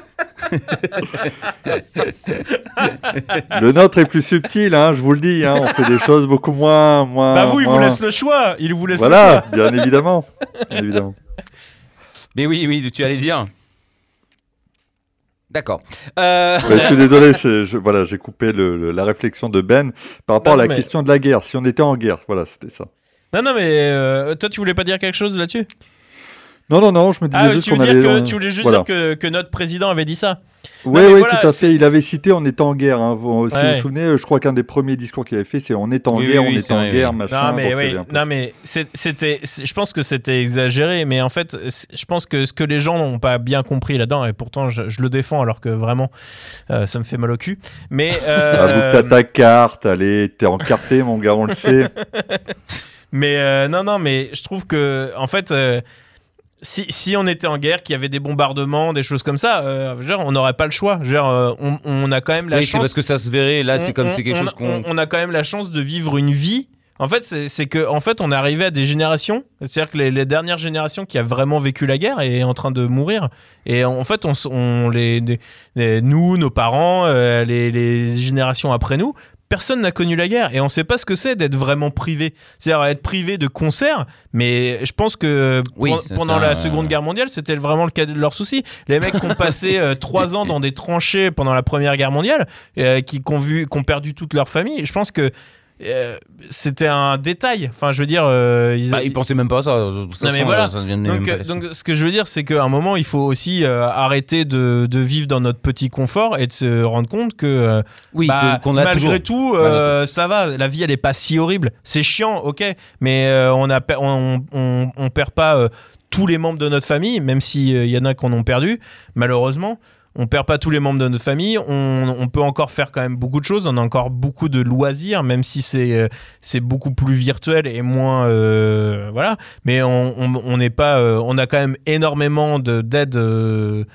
Le nôtre est plus subtil, hein, je vous le dis, hein, on fait des choses beaucoup moins... moins Bah vous, il vous laisse le choix. Il vous laisse le Voilà, choix. bien évidemment. bien évidemment. Mais oui, oui, tu allais dire. D'accord. Euh, Ouais, je suis désolé, je- voilà, j'ai coupé le- le- la réflexion de Ben par rapport Non, à la mais- question de la guerre. Si on était en guerre, voilà, c'était ça. Non, non, mais euh, toi, tu voulais pas dire quelque chose là-dessus? Non, non, non, je me disais Ah, juste qu'on allait... que, on- tu voulais juste voilà. dire que, que notre président avait dit ça Oui, oui, voilà, tout à fait. Il avait cité on est en guerre. hein. Vous- Si vous vous souvenez, je crois qu'un des premiers discours qu'il avait fait, c'est on est en Oui, guerre, oui, on oui, est, c'est en vrai, guerre, machin. Non, mais, oui, non, mais c'était. Je pense que c'était exagéré, mais en fait, je pense que ce que les gens n'ont pas bien compris là-dedans, et pourtant je, je le défends alors que vraiment euh, ça me fait mal au cul. Mais. euh, Avoue que t'as ta carte, allez, t'es encarté, mon gars, on le sait. Mais euh, non, non, mais je trouve que, en fait, euh, si, si on était en guerre, qu'il y avait des bombardements, des choses comme ça, euh, genre, on n'aurait pas le choix. Genre, euh, on, on a quand même la oui, c'est chance. parce que ça se verrait. Là, c'est comme c'est quelque on- chose qu'on. on, a quand même la chance de vivre une vie. En fait, c'est c'est que en fait, on est arrivé à des générations. C'est-à-dire que les, les dernières générations qui a vraiment vécu la guerre est en train de mourir. Et en fait, on, les, nous, nos parents, euh, les générations après nous. Personne n'a connu la guerre et on sait pas ce que c'est d'être vraiment privé. C'est-à-dire être privé de concerts, mais je pense que Oui, pendant ça, la euh. Seconde Guerre mondiale, c'était vraiment le cas de leur souci. Les mecs qui ont passé euh, trois ans dans des tranchées pendant la Première Guerre mondiale, euh, qui, qui ont vu, qui ont perdu toute leur famille, je pense que euh, c'était un détail. Enfin, je veux dire, euh, ils, Bah, ils pensaient même pas à ça. De toute Non, mais façon, voilà. ça vient de donc, ce que je veux dire, c'est qu'à un moment, il faut aussi euh, arrêter de, de vivre dans notre petit confort et de se rendre compte que Oui, bah, que- qu'on a malgré toujours. tout, ça va. La vie, elle est pas si horrible. C'est chiant, ok, mais on, a, on, on, on perd pas tous les membres de notre famille, même s'il y en a qu'on a perdu, malheureusement. On perd pas tous les membres de notre famille. On, on peut encore faire quand même beaucoup de choses. On a encore beaucoup de loisirs, même si c'est euh, c'est beaucoup plus virtuel et moins euh, voilà. Mais on n'est pas. euh, on a quand même énormément de- d'aide. euh,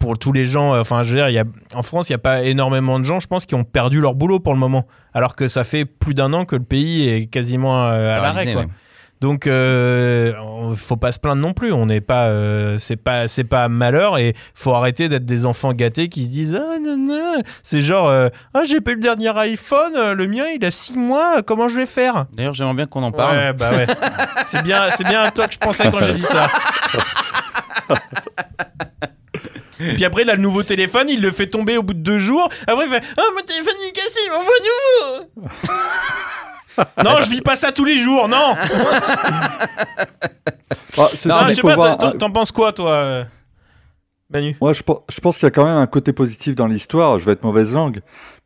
pour tous les gens, enfin, je veux dire, y a, en France, il n'y a pas énormément de gens, je pense, qui ont perdu leur boulot pour le moment. Alors que ça fait plus d'un an que le pays est quasiment à l'arrêt. Donc, euh, faut pas se plaindre non plus. On n'est pas, euh, c'est pas, c'est pas malheur et faut arrêter d'être des enfants gâtés qui se disent ah non non. C'est genre euh, ah j'ai pas eu le dernier iPhone, euh, le mien il a 6 mois, comment je vais faire? D'ailleurs, j'aimerais bien qu'on en parle. Ouais bah ouais. c'est bien, c'est bien à toi que je pensais quand j'ai dit ça. Puis après, il a le nouveau téléphone, il le fait tomber au bout de deux jours. Après, il fait Ah, mon téléphone il est cassé, envoie-nous Non, je vis pas ça tous les jours, non Ah, ceci Non, je sais faut pas, voir, t'en- penses quoi, toi, euh, Manu? Moi, je pense qu'il y a quand même un côté positif dans l'histoire. Je vais être mauvaise langue.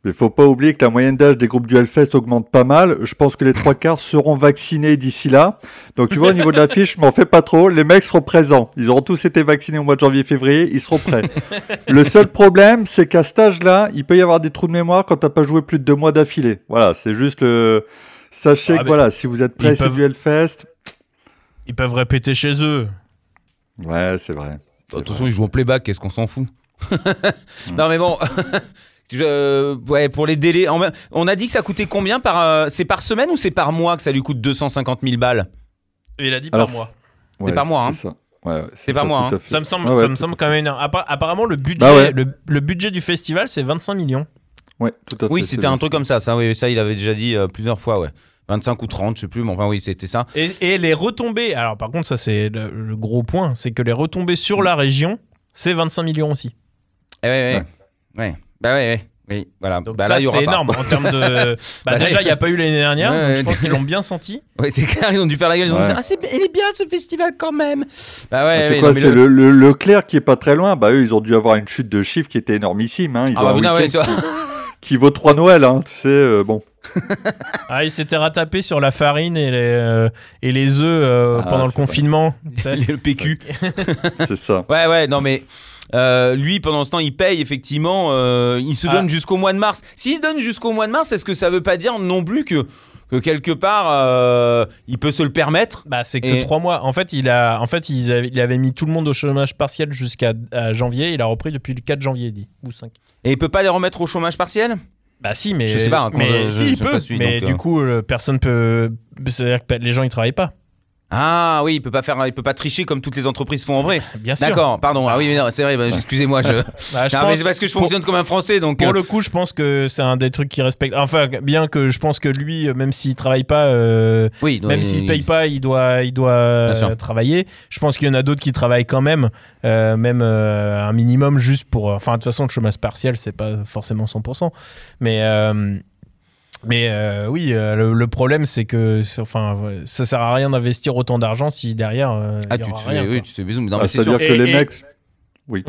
Mais il faut pas oublier que la moyenne d'âge des groupes du Hellfest augmente pas mal. Je pense que les trois quarts seront vaccinés d'ici là. Donc, tu vois, au niveau de l'affiche, je m'en fais pas trop. Les mecs seront présents. Ils auront tous été vaccinés au mois de janvier-février. Ils seront prêts. Le seul problème, c'est qu'à cet âge-là, il peut y avoir des trous de mémoire quand t'as pas joué plus de deux mois d'affilée. Voilà, c'est juste le. Sachez Ah, que voilà, si vous êtes prêts, c'est peuvent- du Hellfest. Ils peuvent répéter chez eux. Ouais, c'est vrai. De toute façon, ils jouent en playback, qu'est-ce qu'on s'en fout Non, mais bon, Je- ouais, pour les délais. en même- On a dit que ça coûtait combien par. euh, c'est par semaine ou c'est par mois que ça lui coûte 250 000 balles? Et il a dit Alors, par mois. Ouais, par mois, hein. C'est ça. Ouais, C'est mois, tout hein. Ça me semble, Ouais, ça me semble quand même énorme. Appa- Apparemment, le budget, Bah ouais. le, le budget du festival, c'est 25 millions. Ouais, tout à fait. Oui, c'était un truc comme ça. Ça, oui, ça, il avait déjà dit euh, plusieurs fois, ouais. 25 ou 30, je sais plus, mais enfin, oui, c'était ça. Et, et les retombées, alors par contre, ça c'est le, le gros point, c'est que les retombées sur la région, c'est 25 millions aussi. Eh ouais, ouais. Ouais. Bah ouais, ouais. Oui, voilà. Donc bah ça, là, il y aura c'est énorme en termes de. Bah, Bah, déjà, il n'y a pas eu l'année dernière, Ouais, donc ouais. je pense qu'ils l'ont bien senti. Ouais, c'est clair, ils ont dû faire la gueule. Ils ont Ouais. dit, ah, c'est, il est bien ce festival quand même. Bah ouais, Ah, c'est quoi C'est le- le, le, Leclerc qui est pas très loin. Bah eux, ils ont dû avoir une chute de chiffres qui était énormissime. Hein. Ils Ah, ont bah, un qui, qui vaut trois Noël. Hein. Tu sais, euh, bon. Ah, ils s'étaient rattrapés sur la farine et les, euh, et les œufs euh, Ah, pendant le confinement. le PQ. C'est ça. Ouais, ouais, non, mais euh, lui, pendant ce temps, il paye, effectivement. euh, il se Ah. donne jusqu'au mois de mars. S'il se donne jusqu'au mois de mars, est-ce que ça veut pas dire non plus que, que quelque part, euh, il peut se le permettre? Bah, c'est que Et- trois mois. En fait, il a, en fait, il avait mis tout le monde au chômage partiel jusqu'à janvier. Il a repris depuis le 4 janvier, il dit, ou 5. Et il peut pas les remettre au chômage partiel? Bah si, mais Je sais pas, hein, mais je- si, je il peut. mais donc, du euh. coup, le- personne peut. C'est-à-dire que les gens ils travaillent pas. Ah oui, il peut pas faire, il peut pas tricher comme toutes les entreprises font en vrai. Bien sûr. D'accord, pardon. Ah oui, mais non, c'est vrai. bah, excusez-moi, je. Bah, je Non, pense- mais c'est parce que je pour- fonctionne comme un Français, donc. Pour euh, le coup, je pense que c'est un des trucs qui respecte. Enfin, bien que je pense que lui, euh, même s'il travaille pas, euh, oui, même il- s'il paye pas, il doit, il doit euh, travailler. Je pense qu'il y en a d'autres qui travaillent quand même, même un minimum juste pour. Enfin, de toute façon, le chômage partiel, c'est pas forcément 100%. Mais. Mais euh, oui, euh, le, le problème c'est que, enfin, ouais, ça sert à rien d'investir autant d'argent si derrière. euh, Ah, il y tu aura te rien, fais, oui, tu te fais bisous. mais Non, Ah, mais c'est sûr. C'est-à-dire que Et- les et- mecs. Oui.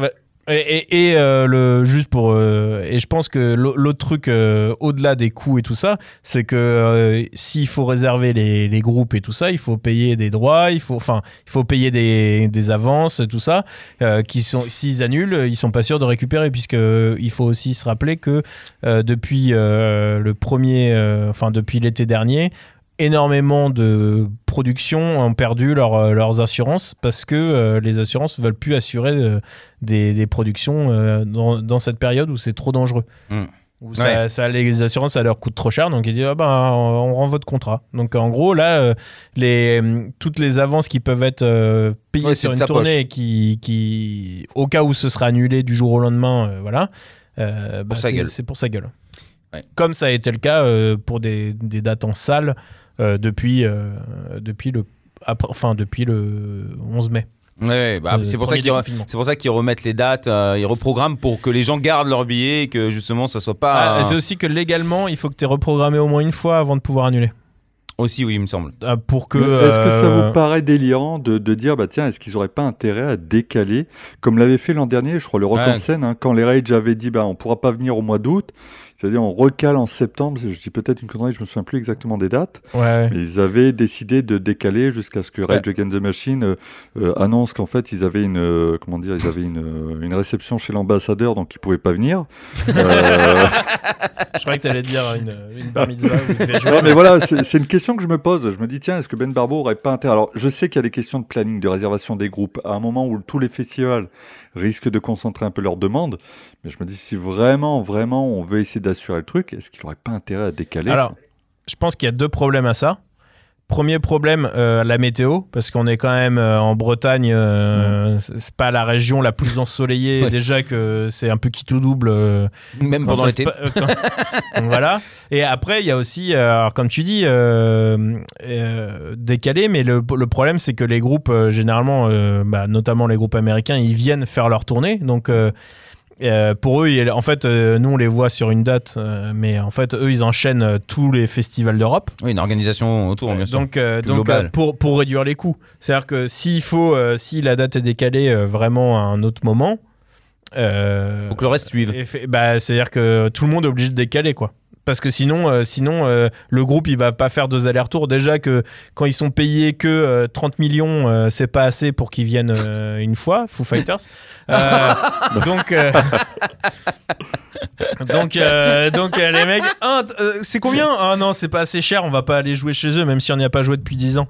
Et, et, euh, le, juste pour. euh, et je pense que l'au- l'autre truc, euh, au-delà des coûts et tout ça, c'est que euh, s'il faut réserver les, les groupes et tout ça, il faut payer des droits, il faut, enfin, il faut payer des, des avances et tout ça, euh, qui sont, s'ils annulent, ils sont pas sûrs de récupérer, puisque il faut aussi se rappeler que euh, depuis euh, le premier, euh, enfin, depuis l'été dernier, énormément de productions ont perdu leur, euh, leurs assurances parce que euh, les assurances veulent plus assurer euh, des, des productions euh, dans, dans cette période où c'est trop dangereux. Mm. Où ça, ça- les assurances, ça leur coûte trop cher, donc ils disent ah ben, on rend votre contrat. Donc en gros, là, les, euh, toutes les avances qui peuvent être payées Ouais, sur une tournée qui, qui, au cas où ce sera annulé du jour au lendemain, voilà, bah, c'est- pour sa gueule. Ouais. Comme ça a été le cas pour des, des dates en salle depuis, euh, depuis, le, après- enfin, depuis le 11 mai. Ouais, bah, Le c'est pour ça qu'ils pour ça remettent les dates, euh, ils reprogramment pour que les gens gardent leurs billets et que justement ça soit pas Ah, c'est aussi que légalement, il faut que tu aies reprogrammé au moins une fois avant de pouvoir annuler. aussi oui il me semble. Ah, pour que. Est-ce que ça euh, vous paraît délirant de, de dire, bah tiens, est-ce qu'ils n'auraient pas intérêt à décaler, comme l'avait fait l'an dernier, je crois, le Rock Ouais. en scène, hein, quand les Rage avaient dit, bah on pourra pas venir au mois d'août, c'est-à-dire on recale en septembre, je dis peut-être une connerie, je me souviens plus exactement des dates, Ouais. mais ils avaient décidé de décaler jusqu'à ce que Rage Against the Machine euh, euh, annonce qu'en fait ils avaient une, euh, comment dire, ils avaient une, une réception chez l'ambassadeur, donc ils pouvaient pas venir. Euh, Je croyais que tu allais dire une, une bar mitzvah. Non, mais voilà, c'est c'est une question que je me pose. Je me dis, tiens, est-ce que Ben Barbo aurait pas intérêt Alors, je sais qu'il y a des questions de planning, de réservation des groupes, à un moment où tous les festivals risquent de concentrer un peu leurs demandes. Mais je me dis, si vraiment, vraiment, on veut essayer d'assurer le truc, est-ce qu'il aurait pas intérêt à décaler? Alors, je pense qu'il y a deux problèmes à ça. Premier problème, euh, la météo, parce qu'on est quand même euh, en Bretagne, euh, c'est- pas la région la plus ensoleillée. Ouais. Déjà que c'est un peu qui tout double. euh, Même pendant l'été. pa- quand- Donc, voilà. Et après, il y a aussi, alors, comme tu dis, décalé, mais le, le problème, c'est que les groupes, généralement, bah, notamment les groupes américains, ils viennent faire leur tournée. Donc. Euh, pour eux, en fait, euh, nous on les voit sur une date, euh, mais en fait, eux ils enchaînent tous les festivals d'Europe. Oui, une organisation autour bien sûr. Donc, donc pour, pour réduire les coûts. C'est-à-dire que s'il faut, si la date est décalée vraiment à un autre moment, Faut que le reste suive. bah, c'est-à-dire que tout le monde est obligé de décaler, quoi. Parce que sinon, euh, sinon euh, le groupe il va pas faire deux allers-retours. Déjà que quand ils sont payés que euh, 30 millions, euh, c'est pas assez pour qu'ils viennent euh, une fois, Foo Fighters. Euh, donc, euh, donc, euh, donc euh, les mecs, ah, euh, c'est combien? Ah non, c'est pas assez cher. On va pas aller jouer chez eux, même si on n'y a pas joué depuis 10 ans.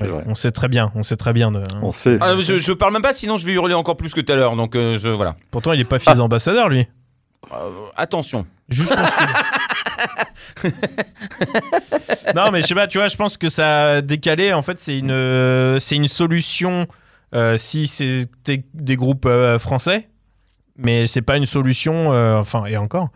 Ouais, on sait très bien, on sait très bien. De, hein. On sait. Ah, je, je parle même pas, sinon je vais hurler encore plus que tout à l'heure. Donc euh, je voilà. Pourtant, il est pas fils d'ambassadeur, lui. Euh, attention. Juge non, mais je sais pas, tu vois, je pense que ça a décalé. En fait, c'est une, euh, c'est une solution euh, si c'était des groupes euh, français. Mais c'est pas une solution, euh, enfin, et encore.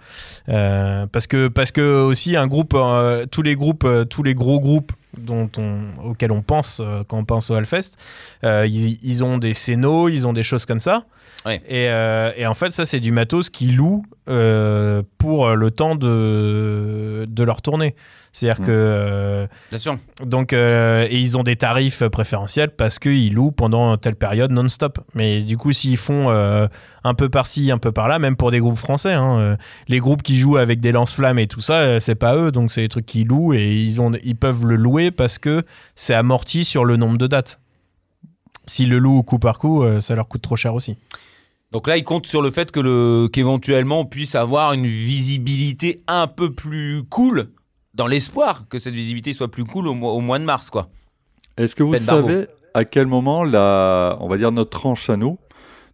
Euh, parce, que, parce que, aussi, un groupe, euh, tous les groupes, euh, tous les gros groupes dont on, auxquels on pense euh, quand on pense au Hellfest, euh, ils, ils ont des scénos, ils ont des choses comme ça. Ouais. Et, euh, et en fait, ça, c'est du matos qu'ils louent euh, pour le temps de, de leur tournée. C'est-à-dire Mm. que. euh, Bien sûr. donc, euh, et ils ont des tarifs préférentiels parce qu'ils louent pendant telle période non-stop. Mais du coup, s'ils font euh, un peu par-ci, un peu par-là, même pour des groupes français, hein, euh, les groupes qui jouent avec des lance-flammes et tout ça, euh, c'est pas eux. Donc, c'est des trucs qu'ils louent et ils, ont, ils peuvent le louer parce que c'est amorti sur le nombre de dates. S'ils le louent coup par coup, euh, ça leur coûte trop cher aussi. Donc là, il compte sur le fait que le qu'éventuellement on puisse avoir une visibilité un peu plus cool, dans l'espoir que cette visibilité soit plus cool au mois, au mois de mars, quoi. Est-ce que vous Ben Barbeau. savez à quel moment la, on va dire notre tranche à nous,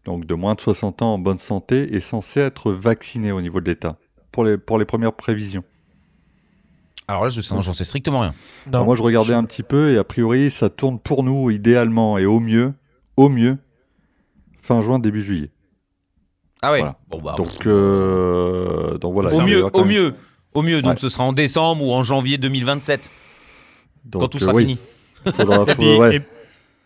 donc de moins de 60 ans en bonne santé, est censée être vaccinée au niveau de l'État pour les, pour les premières prévisions? Alors là, je sais, j'en sais strictement rien. Alors Moi, je regardais un petit peu et a priori, ça tourne pour nous idéalement et au mieux, au mieux, fin juin, début juillet. Ah ouais. Voilà. Bon bah. Donc, euh, donc voilà. au mieux, au même- mieux, au mieux. Donc Ouais. ce sera en décembre ou en janvier 2027, Donc, quand tout euh, sera oui, fini. faudra- Et puis, ouais. et-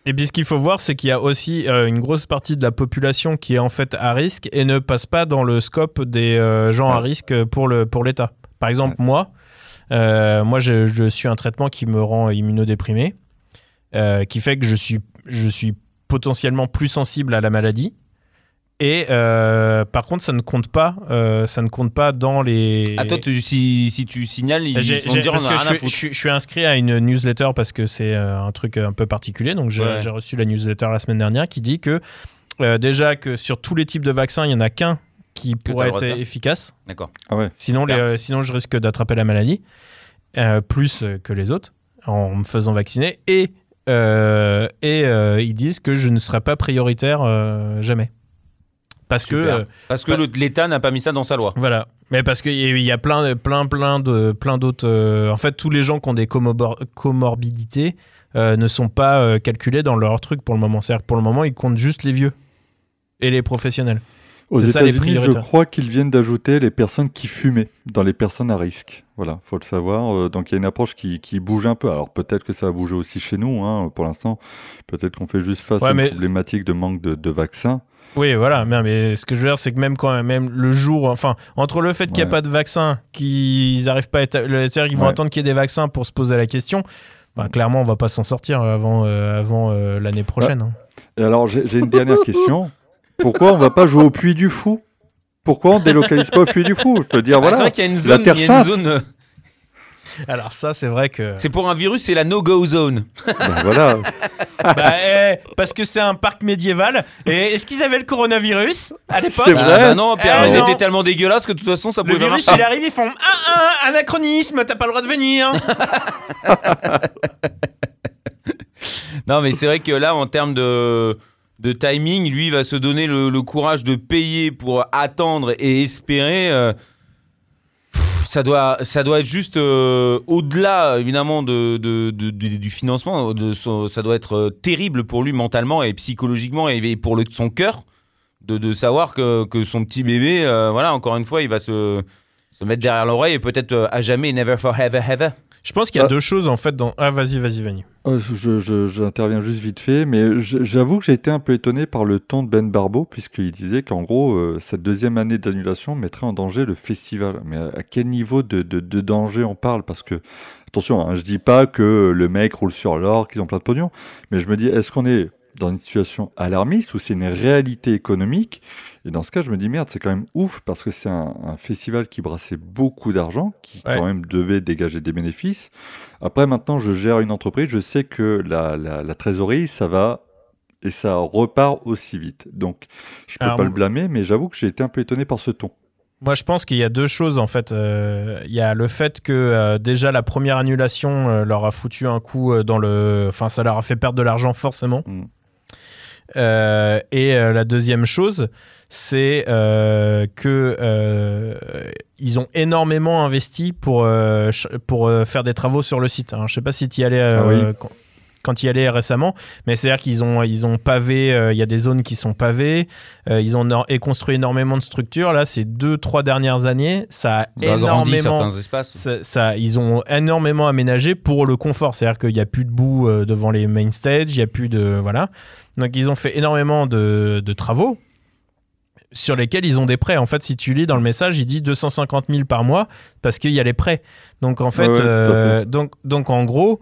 et puis ce qu'il faut voir, c'est qu'il y a aussi euh, une grosse partie de la population qui est en fait à risque et ne passe pas dans le scope des euh, gens à risque pour le pour l'État. Par exemple, moi, euh, moi je, je suis un traitement qui me rend immunodéprimé, euh, qui fait que je suis je suis potentiellement plus sensible à la maladie. Et euh, par contre, ça ne compte pas, euh, ça ne compte pas dans les. Ah toi, tu- si, si tu signales, ils vont on parce a que rien je, à suis- foutre. je suis- je suis inscrit à une newsletter parce que c'est euh, un truc un peu particulier. Donc j'ai Ouais. reçu la newsletter la semaine dernière qui dit que euh, déjà que sur tous les types de vaccins, il n'y en a qu'un qui pourrait être efficace. D'accord. Ah ouais. Sinon, les, euh, sinon je risque d'attraper la maladie euh, plus que les autres en me faisant vacciner. Et, euh, et euh, ils disent que je ne serai pas prioritaire euh, jamais. Parce que Super. euh, Parce que l'État n'a pas mis ça dans sa loi. voilà. Mais parce qu'il y a- il y a plein, plein, plein de, plein d'autres. euh, en fait, tous les gens qui ont des comobor- comorbidités euh, ne sont pas euh, calculés dans leur truc pour le moment. C'est-à-dire que pour le moment, ils comptent juste les vieux et les professionnels. Aux C'est ça, les États-Unis, je crois qu'ils viennent d'ajouter les personnes qui fumaient dans les personnes à risque. Voilà, faut le savoir. Euh, donc il y a une approche qui, qui bouge un peu. Alors peut-être que ça va bouger aussi chez nous. hein, pour l'instant, peut-être qu'on fait juste face Ouais, à une mais- problématique de manque de, de vaccins. Oui, voilà. Mais, mais ce que je veux dire, c'est que même quand même le jour, enfin, entre le fait qu'il n'y a Ouais. pas de vaccin, qu'ils n'arrivent pas à c'est-à-dire qu'ils vont Ouais. attendre qu'il y ait des vaccins pour se poser la question. bah, clairement, on va pas s'en sortir avant, euh, avant euh, l'année prochaine. hein. Et alors j'ai j'ai une dernière question. Pourquoi on va pas jouer au puits du fou? Pourquoi on délocalise pas au puits du fou? Je veux dire Ah, voilà. c'est vrai qu'il y a une la zone. Terre il y a une Sainte. Alors ça, c'est vrai que. c'est pour un virus, c'est la no-go zone. Ben voilà. Bah, eh, parce que c'est un parc médiéval. Et est-ce qu'ils avaient le coronavirus à l'époque C'est Ah, vrai bah non, Pierre, Eh ils non. étaient tellement dégueulasses que de toute façon, ça Le pouvait pas virus, il arrive, ils font un, un, anachronisme, t'as pas le droit de venir. Non, mais c'est vrai que là, en termes de, de timing, lui il va se donner le, le courage de payer pour attendre et espérer. euh, ça doit, ça doit être juste euh, au-delà, évidemment, de, du financement. Ça doit être euh, terrible pour lui mentalement et psychologiquement et, pour le, son cœur de, savoir que, son petit bébé, euh, voilà, encore une fois, il va se, se mettre derrière l'oreille et peut-être à jamais, never forever, ever. Je pense qu'il y a Ah. deux choses en fait dans. Ah, vas-y, vas-y, Vanny. Euh, je- je- J'interviens juste vite fait, mais j'avoue que j'ai été un peu étonné par le ton de Ben Barbeau, puisqu'il disait qu'en gros, euh, cette deuxième année d'annulation mettrait en danger le festival. Mais à, à quel niveau de, de- de danger on parle? Parce que, attention, hein, je dis pas que le mec roule sur l'or, qu'ils ont plein de pognon, mais je me dis, est-ce qu'on est dans une situation alarmiste ou c'est une réalité économique? Et dans ce cas, je me dis, merde, c'est quand même ouf, parce que c'est un, un festival qui brassait beaucoup d'argent, qui Ouais. quand même devait dégager des bénéfices. Après, maintenant, je gère une entreprise, je sais que la, la, la trésorerie, ça va et ça repart aussi vite. Donc, je peux Alors, pas le blâmer, mais j'avoue que j'ai été un peu étonné par ce ton. Moi, je pense qu'il y a deux choses en fait. Euh, Il y a le fait que euh, déjà la première annulation euh, leur a foutu un coup dans le. Enfin, ça leur a fait perdre de l'argent forcément. Mm. Et la deuxième chose, c'est euh, que euh, ils ont énormément investi pour, euh, pour euh, faire des travaux sur le site. Alors, je sais pas si tu y allais Ah oui. quand, quand y allait récemment, mais c'est-à-dire qu'ils ont, ils ont pavé, il y a des zones qui sont pavées, ils ont et construit énormément de structures. Là, ces deux, trois dernières années, ça a Ils énormément espaces. ça, ça- ils ont énormément aménagé pour le confort. C'est-à-dire qu'il n'y a plus de boue devant les main stage, il n'y a plus de. Voilà. Donc, ils ont fait énormément de, de travaux sur lesquels ils ont des prêts. En fait, si tu lis dans le message, il dit 250 000 par mois parce qu'il y a les prêts. Donc, en fait, Ouais, euh, donc, donc, en gros.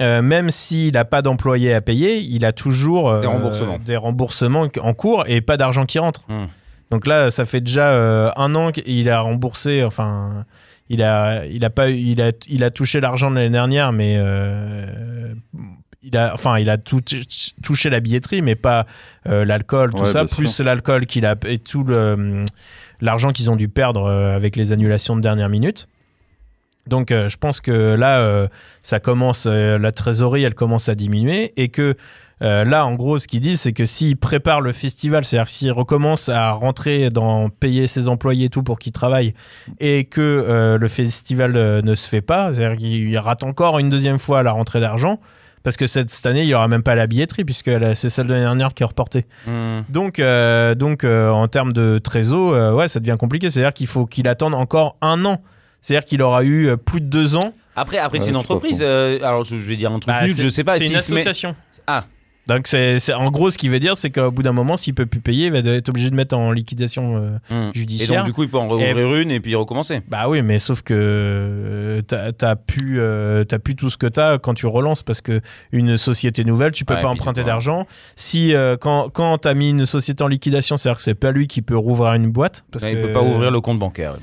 euh, même s'il n'a pas d'employés à payer, il a toujours euh, Des remboursements. des remboursements en cours et pas d'argent qui rentre. Hmm. Donc là, ça fait déjà euh, un an qu'il a remboursé, enfin, il a, il a pas, il a, il a touché l'argent de l'année dernière, mais euh, il a, enfin, il a tout- touché la billetterie, mais pas euh, l'alcool, tout Ouais, ça, plus l'alcool qu'il a et tout le, l'argent qu'ils ont dû perdre euh, avec les annulations de dernière minute. Donc, euh, je pense que là, ça commence, la trésorerie, elle commence à diminuer et que euh, là, en gros, ce qu'ils disent, c'est que s'ils préparent le festival, c'est-à-dire s'ils recommencent à rentrer dans payer ses employés et tout pour qu'ils travaillent, et que euh, le festival euh, ne se fait pas, c'est-à-dire qu'il rate encore une deuxième fois la rentrée d'argent, parce que cette, cette année, il n'y aura même pas la billetterie, puisque c'est celle de l'année dernière qui est reportée. Hmm. Donc, euh, donc euh, en termes de trésor, euh, ouais, ça devient compliqué. C'est-à-dire qu'il faut qu'il attende encore un an. C'est-à-dire qu'il aura eu plus de deux ans. Après, après Ouais, c'est une entreprise. euh, alors, je, je vais dire un truc Bah, nul, c'est- je sais pas. C'est une association. Ah. Donc, c'est, c'est- en gros, ce qui veut dire, c'est qu'au bout d'un moment, s'il peut plus payer, il va être obligé de mettre en liquidation. euh, Hmm. Et judiciaire. donc, du coup, il peut en rouvrir une et puis recommencer. Bah oui, mais sauf que euh, t'as, t'as plus, euh, t'as plus tout ce que t'as quand tu relances parce que une société nouvelle, tu peux Ouais, pas emprunter d'argent. Si euh, quand quand t'as mis une société en liquidation, c'est-à-dire que c'est pas lui qui peut rouvrir une boîte parce Ouais, que Il peut pas ouvrir le compte bancaire.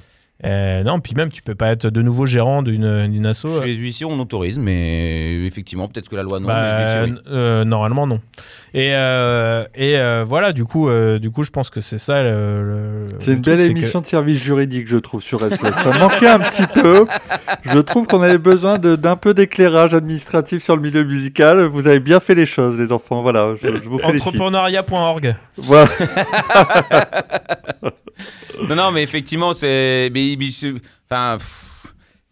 Euh, non, puis même tu peux pas être de nouveau gérant d'une asso. Chez les huissiers, on autorise, mais effectivement, peut-être que la loi non. Bah, mais oui. euh, normalement non. Et, euh, et euh, voilà, du coup, euh, du coup, je pense que c'est ça. le- le- C'est le une truc, belle que- émission de service juridique, je trouve, sur SS. Ça manquait un petit peu. Je trouve qu'on avait besoin de- d'un peu d'éclairage administratif sur le milieu musical. Vous avez bien fait les choses, les enfants. Voilà, je, je vous félicite. Entrepreneuriat.org. Voilà. Non, non, mais effectivement, c'est. Enfin. pff,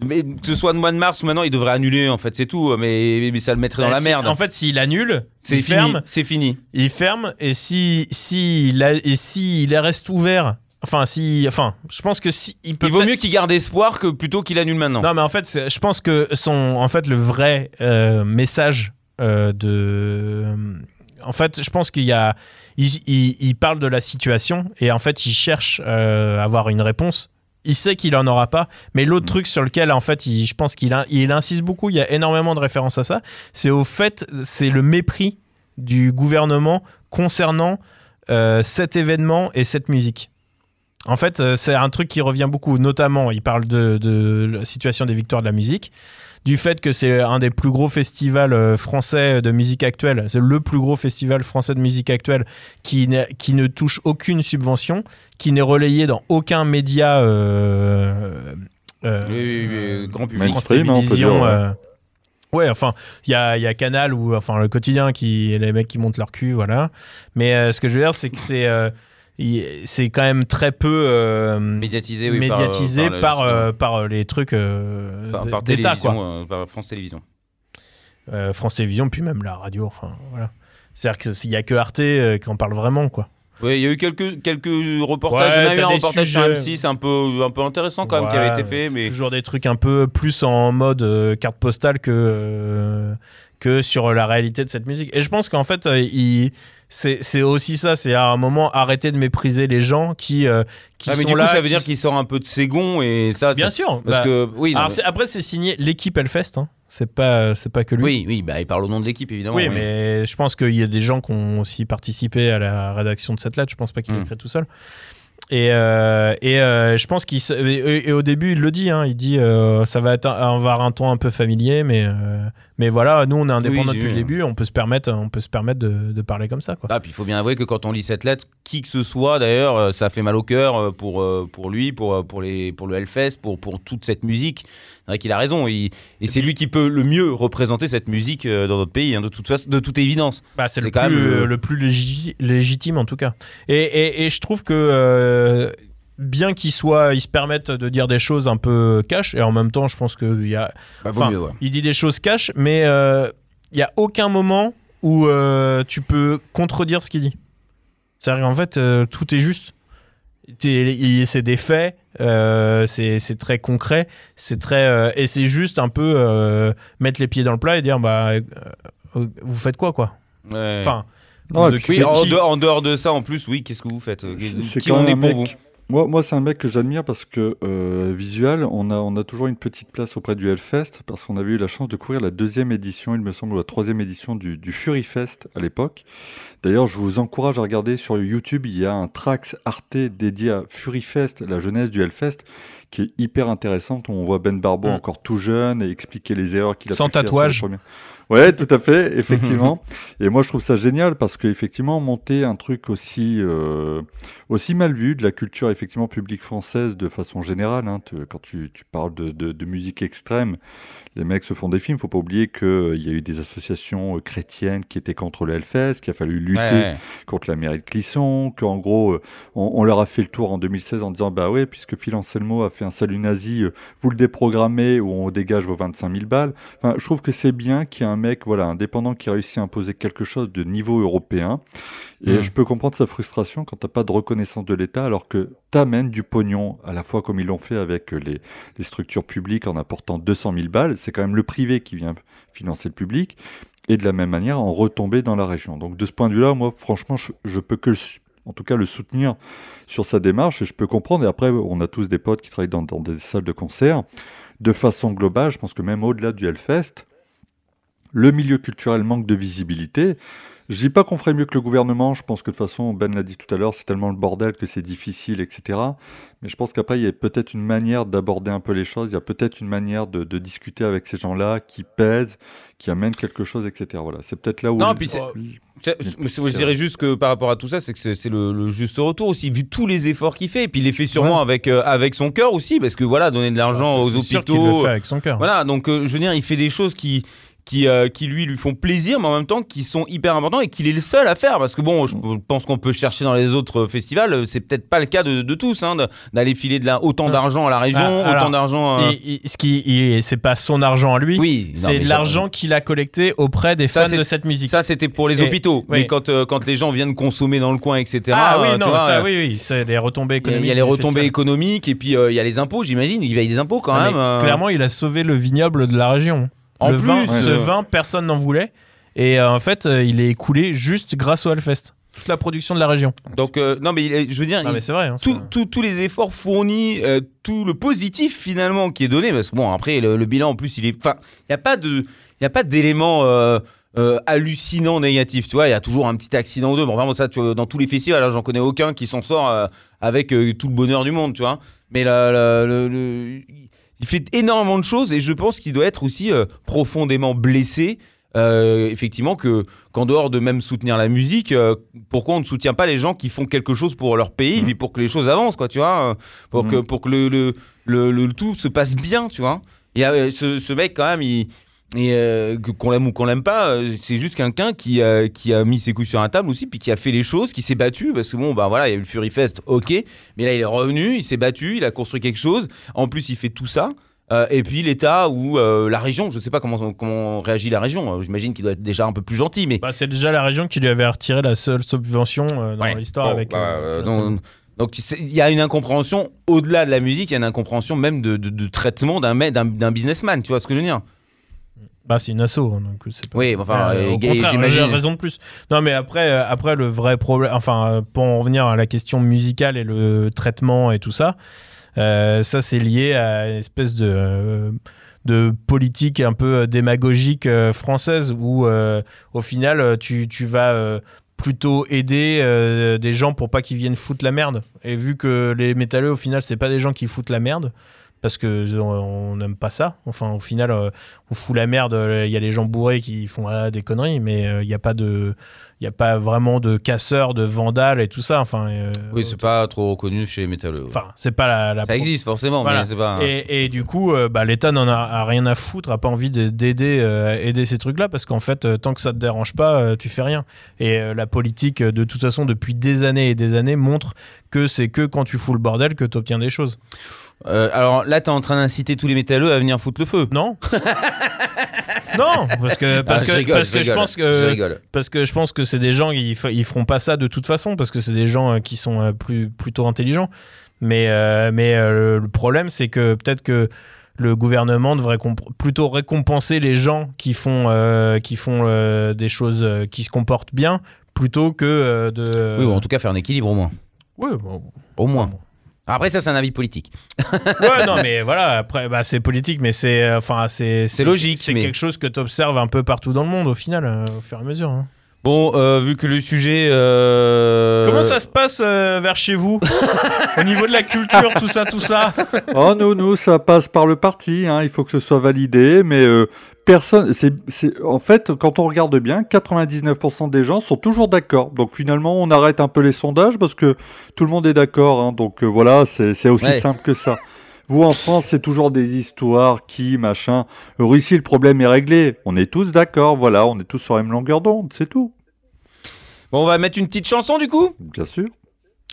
Mais que ce soit le mois de mars ou maintenant, il devrait annuler, en fait, c'est tout. Mais, mais ça le mettrait dans la Euh, c'est- merde. En fait, s'il annule, c'est il fini. ferme, C'est fini. il ferme et si si il a- et si il reste ouvert, enfin si enfin, je pense que si il peut Il vaut peut-être- mieux qu'il garde espoir que plutôt qu'il annule maintenant. Non, mais en fait, c'est- je pense que son en fait le vrai euh, message euh, de en fait, je pense qu'il y a il, il- il parle de la situation et en fait, il cherche euh, à avoir une réponse. Il sait qu'il en aura pas, mais l'autre truc sur lequel en fait, il- je pense qu'il il insiste beaucoup. Il y a énormément de références à ça. C'est au fait, c'est le mépris du gouvernement concernant euh, cet événement et cette musique. En fait, euh, c'est un truc qui revient beaucoup, notamment, il parle de, de la situation des victoires de la musique, du fait que c'est un des plus gros festivals euh, français de musique actuelle, c'est le plus gros festival français de musique actuelle qui, qui ne touche aucune subvention, qui n'est relayé dans aucun média euh, euh, Oui, oui, oui, grand public. France Télévisions, ouais. euh, enfin, il y a, il y a Canal ou enfin le quotidien qui les mecs qui montent leur cul, voilà. Mais euh, ce que je veux dire, c'est que c'est euh, c'est quand même très peu euh, Médiatisé, oui. euh, médiatisé par, euh, par, les trucs par, d'État, quoi. par France Télévisions. France Télévisions, puis même la radio, enfin voilà. C'est-à-dire qu'il n'y a que Arte qui en parle vraiment, quoi. Oui, il y a eu quelques, quelques reportages. Ouais, il y en a eu t'as un reportage sur sujets. M6 un peu, un peu intéressant quand même qui avait été fait. Mais toujours des trucs un peu plus en mode euh, carte postale que, euh, que sur la réalité de cette musique. Et je pense qu'en fait, euh, il- c'est aussi ça, c'est à un moment arrêter de mépriser les gens qui, euh, qui Ah, mais sont du coup, là. ça veut qui- dire qu'il sort un peu de ses gonds et ça. Bien sûr. Parce bah, que oui, non, alors mais- c'est- après, c'est signé l'équipe Hellfest. Hein. C'est pas, c'est pas que lui. oui, oui, bah, il parle au nom de l'équipe évidemment. Oui, mais je pense qu'il y a des gens qui ont aussi participé à la rédaction de cette lettre. Je pense pas qu'il Mm. l'a écrit tout seul. Et, euh, et euh, je pense qu'il et, et au début il le dit, hein, il dit euh, ça va être un, avoir un ton un peu familier, mais euh, mais voilà, nous on est indépendants Oui, depuis le vu. début, on peut se permettre, on peut se permettre de, de parler comme ça quoi. Ah, puis il faut bien avouer que quand on lit cette lettre, qui que ce soit d'ailleurs, ça fait mal au cœur pour, pour lui, pour, pour, les, pour le Hellfest, pour, pour toute cette musique. C'est vrai qu'il a raison. il- et c'est lui qui peut le mieux représenter cette musique euh, dans notre pays, hein, de, toute façon, de toute évidence. Bah, c'est le, quand plus, même le- le plus légi- légitime en tout cas. Et, et- et je trouve que euh, bien qu'il soit, il se permette de dire des choses un peu cash, et en même temps, je pense qu'il y a, Bah, vaut Enfin, mieux, ouais. il dit des choses cash, mais euh, il y a aucun moment où euh, tu peux contredire ce qu'il dit. C'est-à-dire qu'en fait, euh, tout est juste. C'est des faits, euh, c'est c'est très concret, c'est très euh, et c'est juste un peu euh, mettre les pieds dans le plat et dire bah euh, vous faites quoi quoi. Ouais. Enfin, Non, et de- puis oui, en qui- dehors, en dehors de ça, en plus, oui, qu'est-ce que vous faites Qui on est pour vous? Moi, moi c'est un mec que j'admire parce que euh, visuel, on a, on a toujours une petite place auprès du Hellfest parce qu'on avait eu la chance de couvrir la deuxième édition, il me semble, ou la troisième édition du, du Fury Fest à l'époque. D'ailleurs, je vous encourage à regarder sur YouTube, il y a un Trax Arte dédié à Fury Fest, la jeunesse du Hellfest, qui est hyper intéressante. On voit Ben Barbo Mm. encore tout jeune et expliquer les erreurs qu'il a Sans pu faire sur tatouage. premières- Ouais, tout à fait, effectivement. et moi, je trouve ça génial parce qu'effectivement, monter un truc aussi, euh, aussi mal vu de la culture effectivement publique française de façon générale, hein, te- quand tu, tu parles de, de- de musique extrême, les mecs se font des films. Faut pas oublier qu'il y a eu des associations euh, chrétiennes qui étaient contre le Hellfest, qu'il a fallu lutter Ouais, contre la mairie de Clisson, qu'en gros, euh, on, on leur a fait le tour en 2016 en disant Bah ouais, puisque Phil Anselmo a fait un salut nazi, euh, vous le déprogrammez ou on dégage vos 25 000 balles. Enfin, je trouve que c'est bien qu'il y ait un mec voilà, indépendant qui réussit à imposer quelque chose de niveau européen. Et Mm. je peux comprendre sa frustration quand t'as pas de reconnaissance de l'État, alors que t'amènes du pognon, à la fois comme ils l'ont fait avec euh, les, les structures publiques en apportant 200 000 balles, c'est quand même le privé qui vient financer le public, et de la même manière en retomber dans la région. Donc de ce point de vue-là, moi franchement, je, je peux que le en tout cas le soutenir sur sa démarche, et je peux comprendre, et après on a tous des potes qui travaillent dans, dans des salles de concert, de façon globale, je pense que même au-delà du Hellfest, le milieu culturel manque de visibilité. Je dis pas qu'on ferait mieux que le gouvernement, je pense que de toute façon, Ben l'a dit tout à l'heure, c'est tellement le bordel que c'est difficile, etc. Mais je pense qu'après, il y a peut-être une manière d'aborder un peu les choses, il y a peut-être une manière de, de discuter avec ces gens-là qui pèsent, qui amènent quelque chose, etc. Voilà, c'est peut-être là où... Non, puis C'est- mais c'est- Je dirais juste que par rapport à tout ça, c'est que c'est le, le juste retour aussi, vu tous les efforts qu'il fait. Et puis il les fait sûrement avec, euh, avec son cœur aussi, parce que voilà, donner de l'argent aux c'est sûr qu'il le hôpitaux. fait avec son cœur. Voilà, donc euh, je veux dire, il fait des choses qui, qui, euh, qui lui, lui font plaisir, mais en même temps qui sont hyper importants et qu'il est le seul à faire. Parce que bon, je pense qu'on peut chercher dans les autres festivals, euh, c'est peut-être pas le cas de, de tous, hein, d'aller filer de la, autant Ouais. d'argent à la région, Ah, alors, autant d'argent. euh, Et- et ce qui, il- c'est pas son argent à lui. Oui, c'est de l'argent qu'il a collecté auprès des Ça, fans de cette musique. Ça, c'était pour les Et- hôpitaux. Mais quand, euh, quand les gens viennent consommer dans le coin, etc. ah oui, euh, tu non, vois, ça, euh, oui, oui, c'est les retombées Il y a- économiques. il y a les retombées économiques et puis euh, il y a les impôts, j'imagine. Il y a des impôts quand Ah, même. euh. Clairement, il a sauvé le vignoble de la région. En le vin, plus, ce vin, personne n'en voulait. Et euh, en fait, euh, il est écoulé juste grâce au Hellfest. Toute la production de la région. Donc, euh, non, mais il est- je veux dire, Ah, il- mais vrai. hein, tout- tous les efforts fournis, euh, tout le positif finalement qui est donné, parce que bon, après, le, le bilan en plus, il est. Enfin, il n'y a pas de. Il y a pas d'éléments euh, euh, hallucinants négatifs, tu vois. Il y a toujours un petit accident ou deux. Bon, vraiment, ça, tu vois, dans tous les festivals, là, j'en connais aucun qui s'en sort euh, avec euh, tout le bonheur du monde, tu vois. Mais la- la- le- le- il fait énormément de choses et je pense qu'il doit être aussi euh, profondément blessé. euh, effectivement, que qu'en dehors de même soutenir la musique, euh, pourquoi on ne soutient pas les gens qui font quelque chose pour leur pays, et puis pour que les choses avancent, quoi, tu vois, euh, pour que Mhm. pour que le le, le, le tout se passe bien, tu vois. Et euh, ce, ce mec quand même, il et euh, qu'on l'aime ou qu'on l'aime pas, euh, c'est juste quelqu'un qui, euh, qui a mis ses couilles sur la table aussi, puis qui a fait les choses, qui s'est battu, parce que bon, bah voilà, il y a eu le Fury Fest, ok, mais là il est revenu, il s'est battu, il a construit quelque chose, en plus il fait tout ça, euh, et puis l'État ou euh, la région, je sais pas comment, comment réagit la région, euh, j'imagine qu'il doit être déjà un peu plus gentil, mais Bah, c'est déjà la région qui lui avait retiré la seule subvention euh, dans Ouais. l'histoire Bon, avec. bah, donc, il y a une incompréhension, au-delà de la musique, il y a une incompréhension même de, de- de traitement d'un businessman, tu vois ce que je veux dire? Bah, c'est une asso, hein, donc c'est pas. Oui, enfin, Euh, euh, au contraire, j'imagine. raison de plus. Non, mais après, euh, après le vrai problème, enfin, euh, pour en revenir à la question musicale et le traitement et tout ça, euh, ça c'est lié à une espèce de euh, de politique un peu démagogique euh, française où euh, au final euh, tu, tu vas euh, plutôt aider euh, des gens pour pas qu'ils viennent foutre la merde et vu que les métalleux au final c'est pas des gens qui foutent la merde parce que euh, on n'aime pas ça. Enfin, au final, euh, on fout la merde. euh, Il y a les gens bourrés qui font ah, des conneries, mais euh, il n'y a pas de, il y a pas vraiment de casseurs, de vandales et tout ça. Enfin, euh, Oui, c'est pas trop reconnu chez les métalleux. Enfin, c'est pas la. la ça existe forcément, Voilà. mais c'est pas. Et, et du coup, euh, bah, l'État n'en a, a rien à foutre, a pas envie de- d'aider euh, aider ces trucs-là, parce qu'en fait, euh, tant que ça te dérange pas, euh, tu fais rien. Et euh, la politique, euh, de toute façon, depuis des années et des années, montre que c'est que quand tu fous le bordel que tu obtiens des choses. Euh, alors là, t'es en train d'inciter tous les métalleux à venir foutre le feu. Non Non, parce que parce Ah, que je rigole, parce que je pense que parce que je pense que c'est des gens ils, ils feront pas ça de toute façon parce que c'est des gens euh, qui sont euh, plus plutôt intelligents. Mais euh, mais euh, le problème c'est que peut-être que le gouvernement devrait plutôt récompenser les gens qui font qui font des choses qui se comportent bien plutôt que de Oui, ou en tout cas faire un équilibre au moins. Bon. Au moins. Après, ça, c'est un avis politique. Ouais, non, mais voilà, après, bah, c'est politique, mais c'est euh, enfin, c'est C'est logique, C'est mais- quelque chose que tu observes un peu partout dans le monde, au final, euh, au fur et à mesure. hein. Bon, euh, vu que le sujet. euh, Comment ça se passe euh, vers chez vous Au niveau de la culture, tout ça, tout ça Oh, nous, nous, ça passe par le parti. hein, Il faut que ce soit validé, mais euh, personne. C'est, en fait, quand on regarde bien, 99% des gens sont toujours d'accord. Donc finalement, on arrête un peu les sondages parce que tout le monde est d'accord. hein, donc euh, voilà, c'est, c'est aussi Ouais. simple que ça. Vous en France, c'est toujours des histoires qui, machin. Ici, le problème est réglé. On est tous d'accord. Voilà, on est tous sur la même longueur d'onde. C'est tout. Bon, on va mettre une petite chanson du coup? Bien sûr.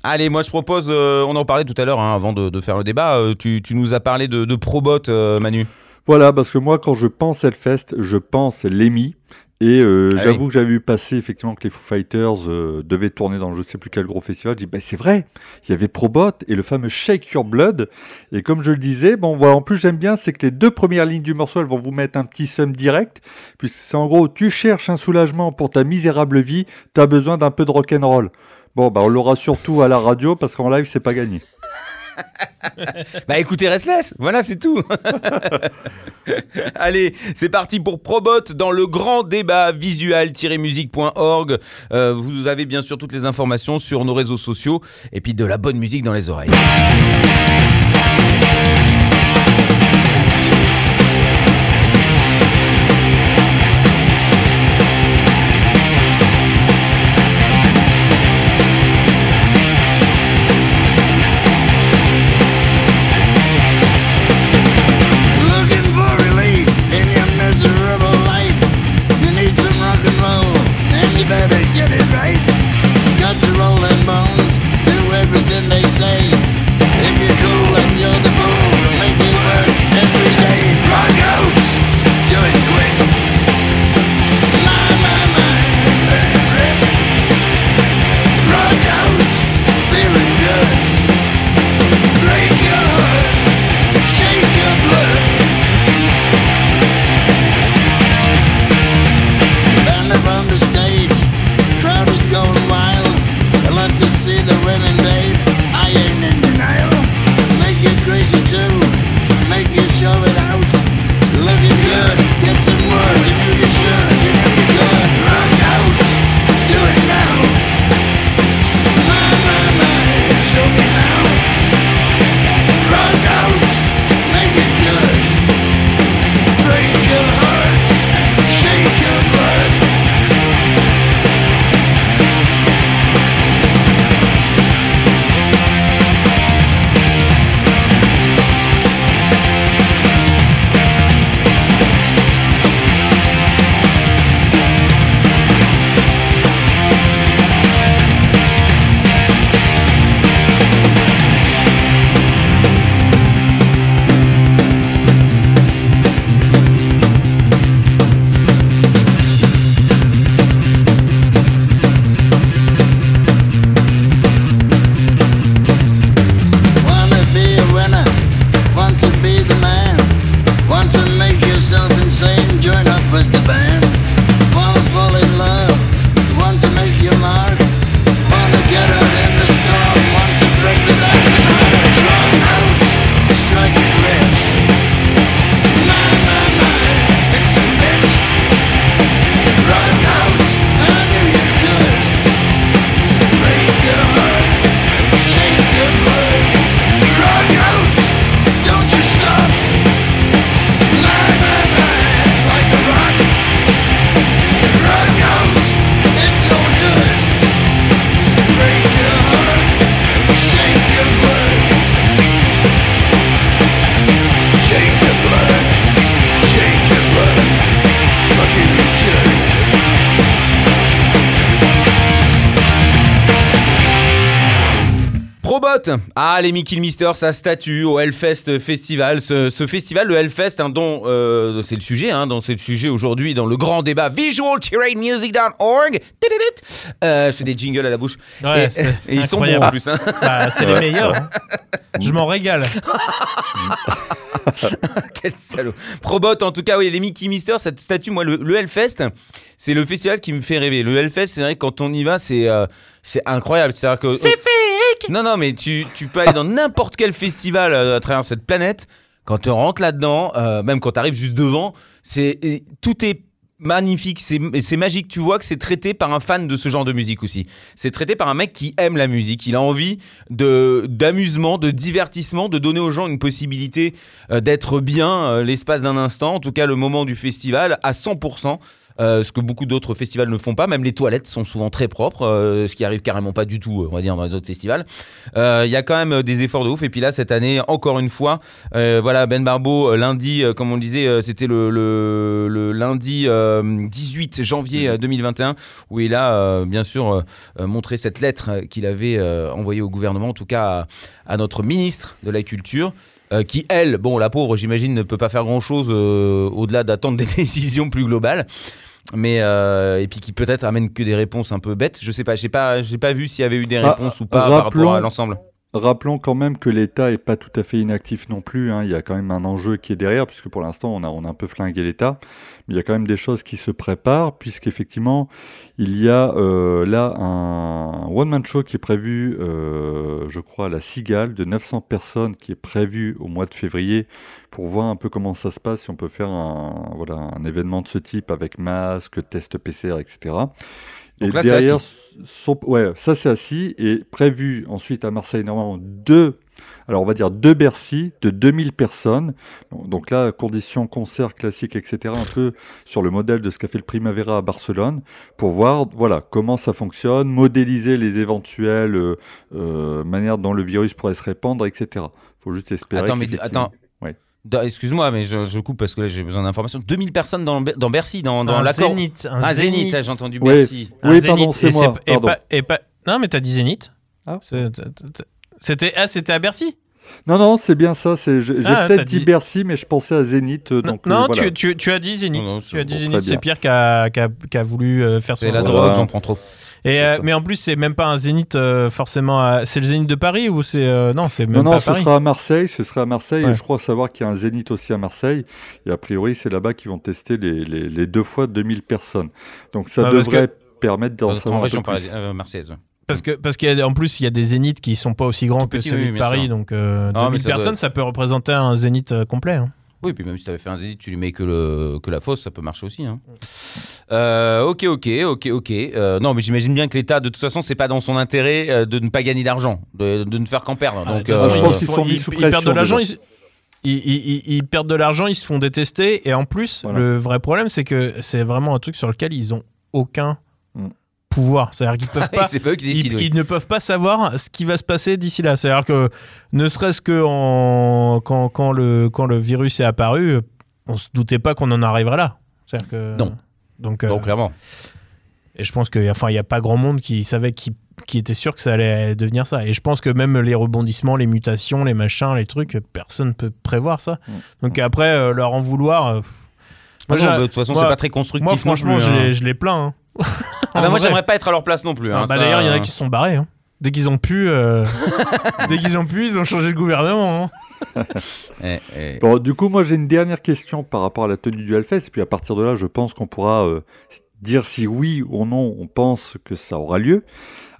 Allez, moi je propose, euh, on en parlait tout à l'heure hein, avant de, de faire le débat, euh, tu, tu nous as parlé de, de Probot, euh, Manu. Voilà, parce que moi, quand je pense Hellfest, je pense Lemmy. Et euh, Ah j'avoue que j'avais vu passer effectivement que les Foo Fighters euh, devaient tourner dans je sais plus quel gros festival. Je dis, bah, c'est vrai, il y avait Probot et le fameux Shake Your Blood. Et comme je le disais, bon, voilà, en plus j'aime bien, c'est que les deux premières lignes du morceau, elles vont vous mettre un petit sum direct. Puisque c'est en gros, tu cherches un soulagement pour ta misérable vie, t'as besoin d'un peu de rock'n'roll. Bon, bah, on l'aura surtout à la radio parce qu'en live, c'est pas gagné. Bah écoutez Restless, voilà c'est tout. Allez, c'est parti pour Probot dans le grand débat visual-musique.org. Euh, vous avez bien sûr toutes les informations sur nos réseaux sociaux et puis de la bonne musique dans les oreilles. Ah, les Mickey Mister, sa statue au Hellfest Festival. Ce, ce festival, le Hellfest, hein, dont euh, c'est le sujet, hein, dont c'est le sujet aujourd'hui dans le grand débat visualterrainmusic.org. Euh, je fais des jingles à la bouche. Ouais, et, c'est et ils sont bons incroyable. en plus. hein. Bah, c'est les meilleurs. hein. Je m'en régale. Quel salaud. Probot, en tout cas, oui, les Mickey Mister, cette statue, moi, le, le Hellfest, c'est le festival qui me fait rêver. Le Hellfest, c'est vrai que quand on y va, c'est euh, c'est incroyable. C'est que. C'est Non, non, mais tu, peux aller dans n'importe quel festival euh, à travers cette planète. Quand tu rentres là-dedans, euh, même quand tu arrives juste devant, c'est tout est magnifique, c'est magique. Tu vois que c'est traité par un fan de ce genre de musique aussi. C'est traité par un mec qui aime la musique. Il a envie de d'amusement, de divertissement, de donner aux gens une possibilité euh, d'être bien l'espace d'un instant, en tout cas le moment du festival, à 100%. Euh, ce que beaucoup d'autres festivals ne font pas, même les toilettes sont souvent très propres, euh, ce qui arrive carrément pas du tout, euh, on va dire, dans les autres festivals. Il y a quand même des efforts de ouf. Et puis là, cette année, encore une fois, voilà, Ben Barbeau, lundi, comme on le disait, c'était le, lundi euh, 18 janvier euh, 2021, où il a, bien sûr, montré cette lettre qu'il avait envoyée au gouvernement, en tout cas à, notre ministre de la Culture. qui, elle, bon, la pauvre, j'imagine, ne peut pas faire grand-chose au-delà d'attendre des décisions plus globales. Mais euh, et puis qui peut-être amène que des réponses un peu bêtes. Je sais pas, j'ai pas, j'ai pas vu s'il y avait eu des Ah, réponses ou pas par rapport rappelons- à l'ensemble. Rappelons quand même que l'État est pas tout à fait inactif non plus. hein. Il y a quand même un enjeu qui est derrière, puisque pour l'instant, on a, on a un peu flingué l'État. Il y a quand même des choses qui se préparent, puisqu'effectivement, il y a euh, là un one-man show qui est prévu, euh, je crois, à la Cigale, de 900 personnes, qui est prévu au mois de février, pour voir un peu comment ça se passe, si on peut faire un, voilà, un événement de ce type avec masque, test PCR, etc. Donc et là, derrière, assis. ouais, ça c'est assis et prévu ensuite à Marseille normalement deux, alors on va dire deux Bercy de 2000 personnes. Donc là, conditions concert classique, etc. Un peu sur le modèle de ce qu'a fait le Primavera à Barcelone pour voir, voilà, comment ça fonctionne, modéliser les éventuelles euh, euh, manières dont le virus pourrait se répandre, etc. Faut juste espérer. Attends, mais attends. Ouais. Excuse-moi, mais je, je coupe parce que là j'ai besoin d'informations. 2000 personnes dans, dans Bercy, dans, l'accord. zénith. Un Ah, Zénith, zénith. j'ai entendu. Bercy. Oui, pardon, c'est moi, et pardon. pas- et pas- Non, mais t'as dit zénith. Ah. C'était ah, c'était à Bercy? Non, non, c'est bien ça. c'est- J'ai Ah, peut-être dit... dit- Bercy, mais je pensais à Zénith. euh, Non, Donc, euh, non, voilà. tu, tu, tu as dit zénith. Non, non, tu as dit bon, C'est. Pierre qui a, qui a- qui a voulu euh, faire son. C'est la Voilà. drogue, j'en prends trop. Et, euh, mais en plus, c'est même pas un zénith euh, forcément. à- C'est le zénith de Paris ou c'est euh, non, c'est même Non, non, pas à ce Paris. sera à Marseille. Ce sera à Marseille. Ouais. Et je crois savoir qu'il y a un Zénith aussi à Marseille. Et a priori, c'est là-bas qu'ils vont tester les, les, les deux fois 2000 personnes. Donc ça Ah, devrait permettre d'en En savoir un région plus. parisienne, euh, marseillaise. Parce que parce qu'en plus, il y a des zéniths qui sont pas aussi grands que petit, celui oui, de Paris, sûr. donc euh, Ah, mais 2000 ça doit- personnes, ça peut représenter un zénith euh, complet. hein. Oui, puis même si tu avais fait un zénith, tu lui mets que, le, que la fosse, ça peut marcher aussi. hein. Euh, ok, ok, ok, ok. Euh, non, mais j'imagine bien que l'État, de toute façon, c'est pas dans son intérêt de ne pas gagner d'argent, de, de ne faire qu'en perdre. Ah, Donc, je ils pense se qu'ils font- sont mis ils- sous ils perdent de l'argent. Ils, ils- ils- ils perdent de l'argent, ils se font détester. Et en plus, Voilà. le vrai problème, c'est que c'est vraiment un truc sur lequel ils ont aucun Mm. Pouvoir. C'est-à-dire qu'ils peuvent pas. pas Ils, décident. oui. ils ne peuvent pas savoir ce qui va se passer d'ici là. C'est-à-dire que ne serait-ce que en- quand, quand, le, quand le virus est apparu, on se doutait pas qu'on en arriverait là. C'est-à-dire que Non. Donc, euh, clairement. et je pense qu'il enfin, il n'y a pas grand monde qui savait, qui, qui était sûr que ça allait devenir ça. Et je pense que même les rebondissements, les mutations, les machins, les trucs, personne ne peut prévoir ça. Mm. Donc après, euh, leur en vouloir. euh, Moi, non, de toute façon, c'est pas très constructif. moi, franchement, plus, hein. les, je les plains. hein. Ah bah, En moi, vrai. j'aimerais pas être à leur place non plus. Ah, hein, bah, ça- D'ailleurs, il y en a qui se sont barrés. hein. Dès qu'ils ont pu, euh, dès qu'ils ont pu, ils ont changé de gouvernement. hein. Eh, eh. Bon, du coup, moi j'ai une dernière question par rapport à la tenue du Hellfest. Et puis à partir de là, je pense qu'on pourra euh, dire si oui ou non on pense que ça aura lieu.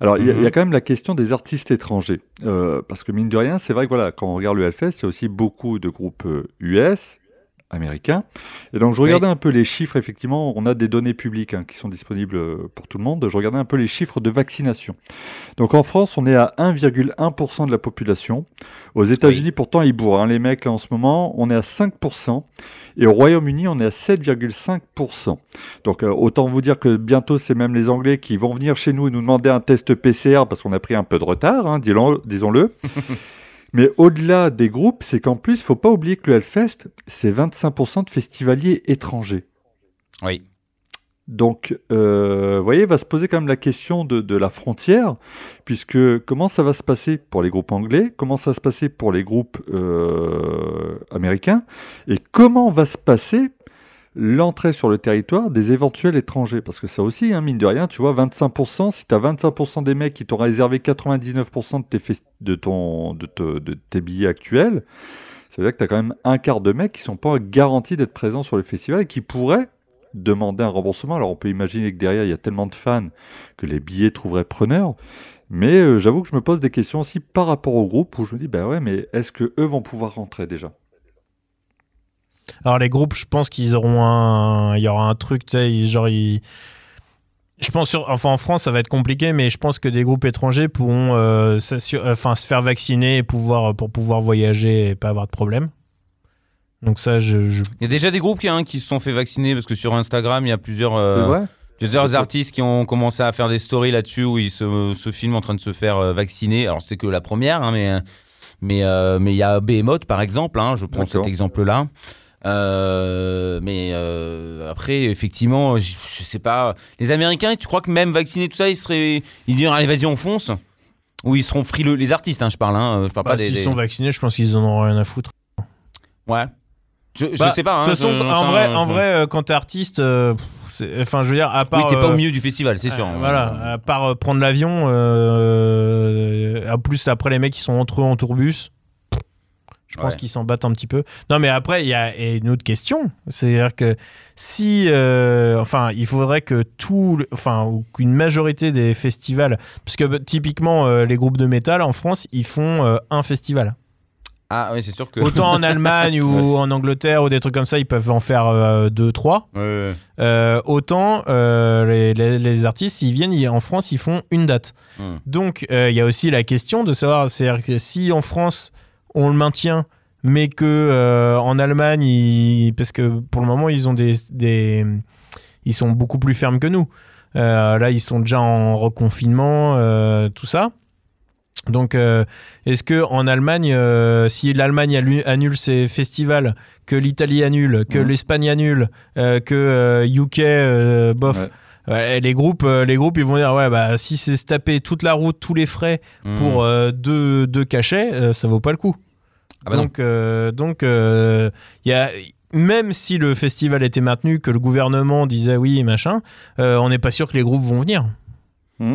Alors, il y a- y, a quand même la question des artistes étrangers. Euh, parce que mine de rien, c'est vrai que voilà, quand on regarde le Hellfest, il y a aussi beaucoup de groupes US, américains. Et donc, je regardais un peu les chiffres. Effectivement, on a des données publiques hein, qui sont disponibles euh, pour tout le monde. Je regardais un peu les chiffres de vaccination. Donc, en France, on est à 1,1% de la population. Aux États-Unis, pourtant, ils bourrent. hein, les mecs, là, en ce moment, on est à 5%. Et au Royaume-Uni, on est à 7,5%. Donc, euh, autant vous dire que bientôt, c'est même les Anglais qui vont venir chez nous et nous demander un test PCR parce qu'on a pris un peu de retard, hein, disons- disons-le. Mais au-delà des groupes, c'est qu'en plus, il faut pas oublier que le Hellfest, c'est 25% de festivaliers étrangers. Oui. Donc, euh, vous voyez, va se poser quand même la question de, de la frontière, puisque comment ça va se passer pour les groupes anglais, comment ça va se passer pour les groupes euh, américains, et comment va se passer l'entrée sur le territoire des éventuels étrangers. Parce que ça aussi, hein, mine de rien, tu vois, 25%, si tu as 25% des mecs qui t'ont réservé 99% de tes, billets actuels, ça veut dire que tu as quand même un quart de mecs qui sont pas garantis d'être présents sur le festival et qui pourraient demander un remboursement. Alors on peut imaginer que derrière, il y a tellement de fans que les billets trouveraient preneurs. Mais euh, j'avoue que je me pose des questions aussi par rapport au groupe où je me dis, bah ouais, mais est-ce que eux vont pouvoir rentrer déjà? Alors les groupes, je pense qu'ils auront un, il y aura un truc, tu sais, genre ils, je pense sur, enfin en France ça va être compliqué, mais je pense que des groupes étrangers pourront, euh, enfin se faire vacciner et pouvoir pour pouvoir voyager et pas avoir de problème. Donc ça, je, je- Il y a déjà des groupes qui, hein, qui se sont fait vacciner parce que sur Instagram, il y a plusieurs, euh, C'est vrai? plusieurs artistes qui ont commencé à faire des stories là-dessus où ils se, se filment en train de se faire euh, vacciner. Alors, c'est que la première, hein, mais mais euh, mais il y a Behemoth par exemple, hein, je prends cet exemple-là. Euh, mais euh, après, effectivement, je, je sais pas. Les Américains, tu crois que même vaccinés, tout ça, ils seraient. Ils diraient, allez, vas-y, on fonce? Ou ils seront frileux Les artistes, hein, je parle, hein, je parle bah, pas des. s'ils des- sont vaccinés, je pense qu'ils en auront rien à foutre. Ouais. Je, je Bah, sais pas. hein, de toute façon, je- en vrai, en vrai, euh, quand t'es artiste, euh, enfin, je veux dire, à part. Oui, t'es pas au milieu du festival, c'est sûr. voilà, à part prendre l'avion, en plus après les mecs qui sont entre eux en tourbus, je pense Ouais. qu'ils s'en battent un petit peu. Non, mais après il y a une autre question, c'est-à-dire que si, euh, enfin, il faudrait que tout, enfin, qu'une majorité des festivals, parce que bah, typiquement euh, les groupes de métal en France, ils font euh, un festival. Ah oui, c'est sûr que. Autant en Allemagne ou en Angleterre ou des trucs comme ça, ils peuvent en faire euh, deux, trois. Ouais, ouais. Euh, autant euh, les, les- les artistes, s'ils viennent ils- en France, ils font une date. Hmm. Donc euh, il y a aussi la question de savoir, c'est que si en France on le maintient, mais que euh, en Allemagne, ils- parce que pour le moment ils ont des, des- ils sont beaucoup plus fermes que nous. Euh, là, ils sont déjà en reconfinement, euh, tout ça. Donc, est-ce que en Allemagne, si l'Allemagne annule ses festivals, que l'Italie annule, que l'Espagne annule, que UK, bof, Ouais. Ouais, les groupes, euh, les groupes, ils vont dire ouais bah si c'est se taper toute la route, tous les frais Hmm. pour euh, deux, deux cachets, euh, ça vaut pas le coup. Ah bah donc, euh, donc, euh, il y a même si le festival était maintenu, que le gouvernement disait oui machin, euh, on n'est pas sûr que les groupes vont venir.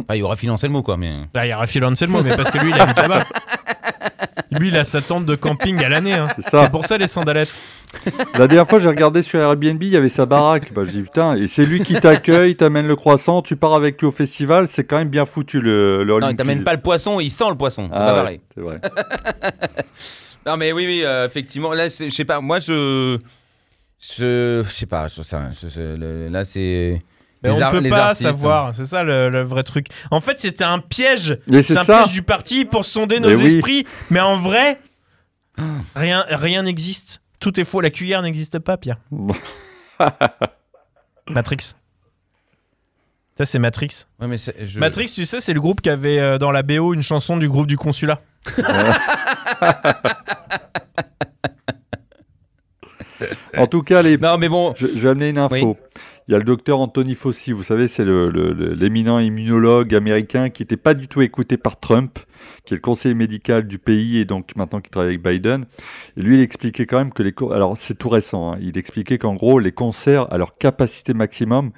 Ah, il aura financé le mot, quoi. Mais... Là, il y a Phil Anselmo, mais parce que lui, il habite là-bas. Lui, il a sa tente de camping à l'année. hein. C'est ça. C'est pour ça les sandalettes. La dernière fois, j'ai regardé sur Airbnb, il y avait sa baraque. Bah, je dis putain, et c'est lui qui t'accueille, il t'amène le croissant, tu pars avec lui au festival, c'est quand même bien foutu le, le Non, il t'amène pas le poisson, il sent le poisson. C'est Ah pas ouais, pareil. C'est vrai. Non, mais oui, oui, euh, effectivement. Là, je sais pas. Moi, je. Je sais pas. ça- là, c'est. Mais les on ar- peut pas artistes, hein. savoir. C'est ça le, le vrai truc. En fait, c'était un piège. C'est un ça. piège du parti pour sonder nos Mais oui. esprits. Mais en vrai, rien rien n'existe. Tout est faux. La cuillère n'existe pas, Pierre. Matrix. Ça, c'est Matrix. Ouais, mais c'est- je- Matrix, tu sais, c'est le groupe qui avait euh, dans la BO une chanson du groupe du consulat. En tout cas, les... Non, mais bon. je, je vais amener une info. Oui. Il y a le docteur Anthony Fauci, vous savez, c'est l'éminent immunologue américain qui n'était pas du tout écouté par Trump, qui est le conseiller médical du pays et donc maintenant qui travaille avec Biden. Et lui, il expliquait quand même que les... Alors, c'est tout récent. hein. Il expliquait qu'en gros, les concerts à leur capacité maximum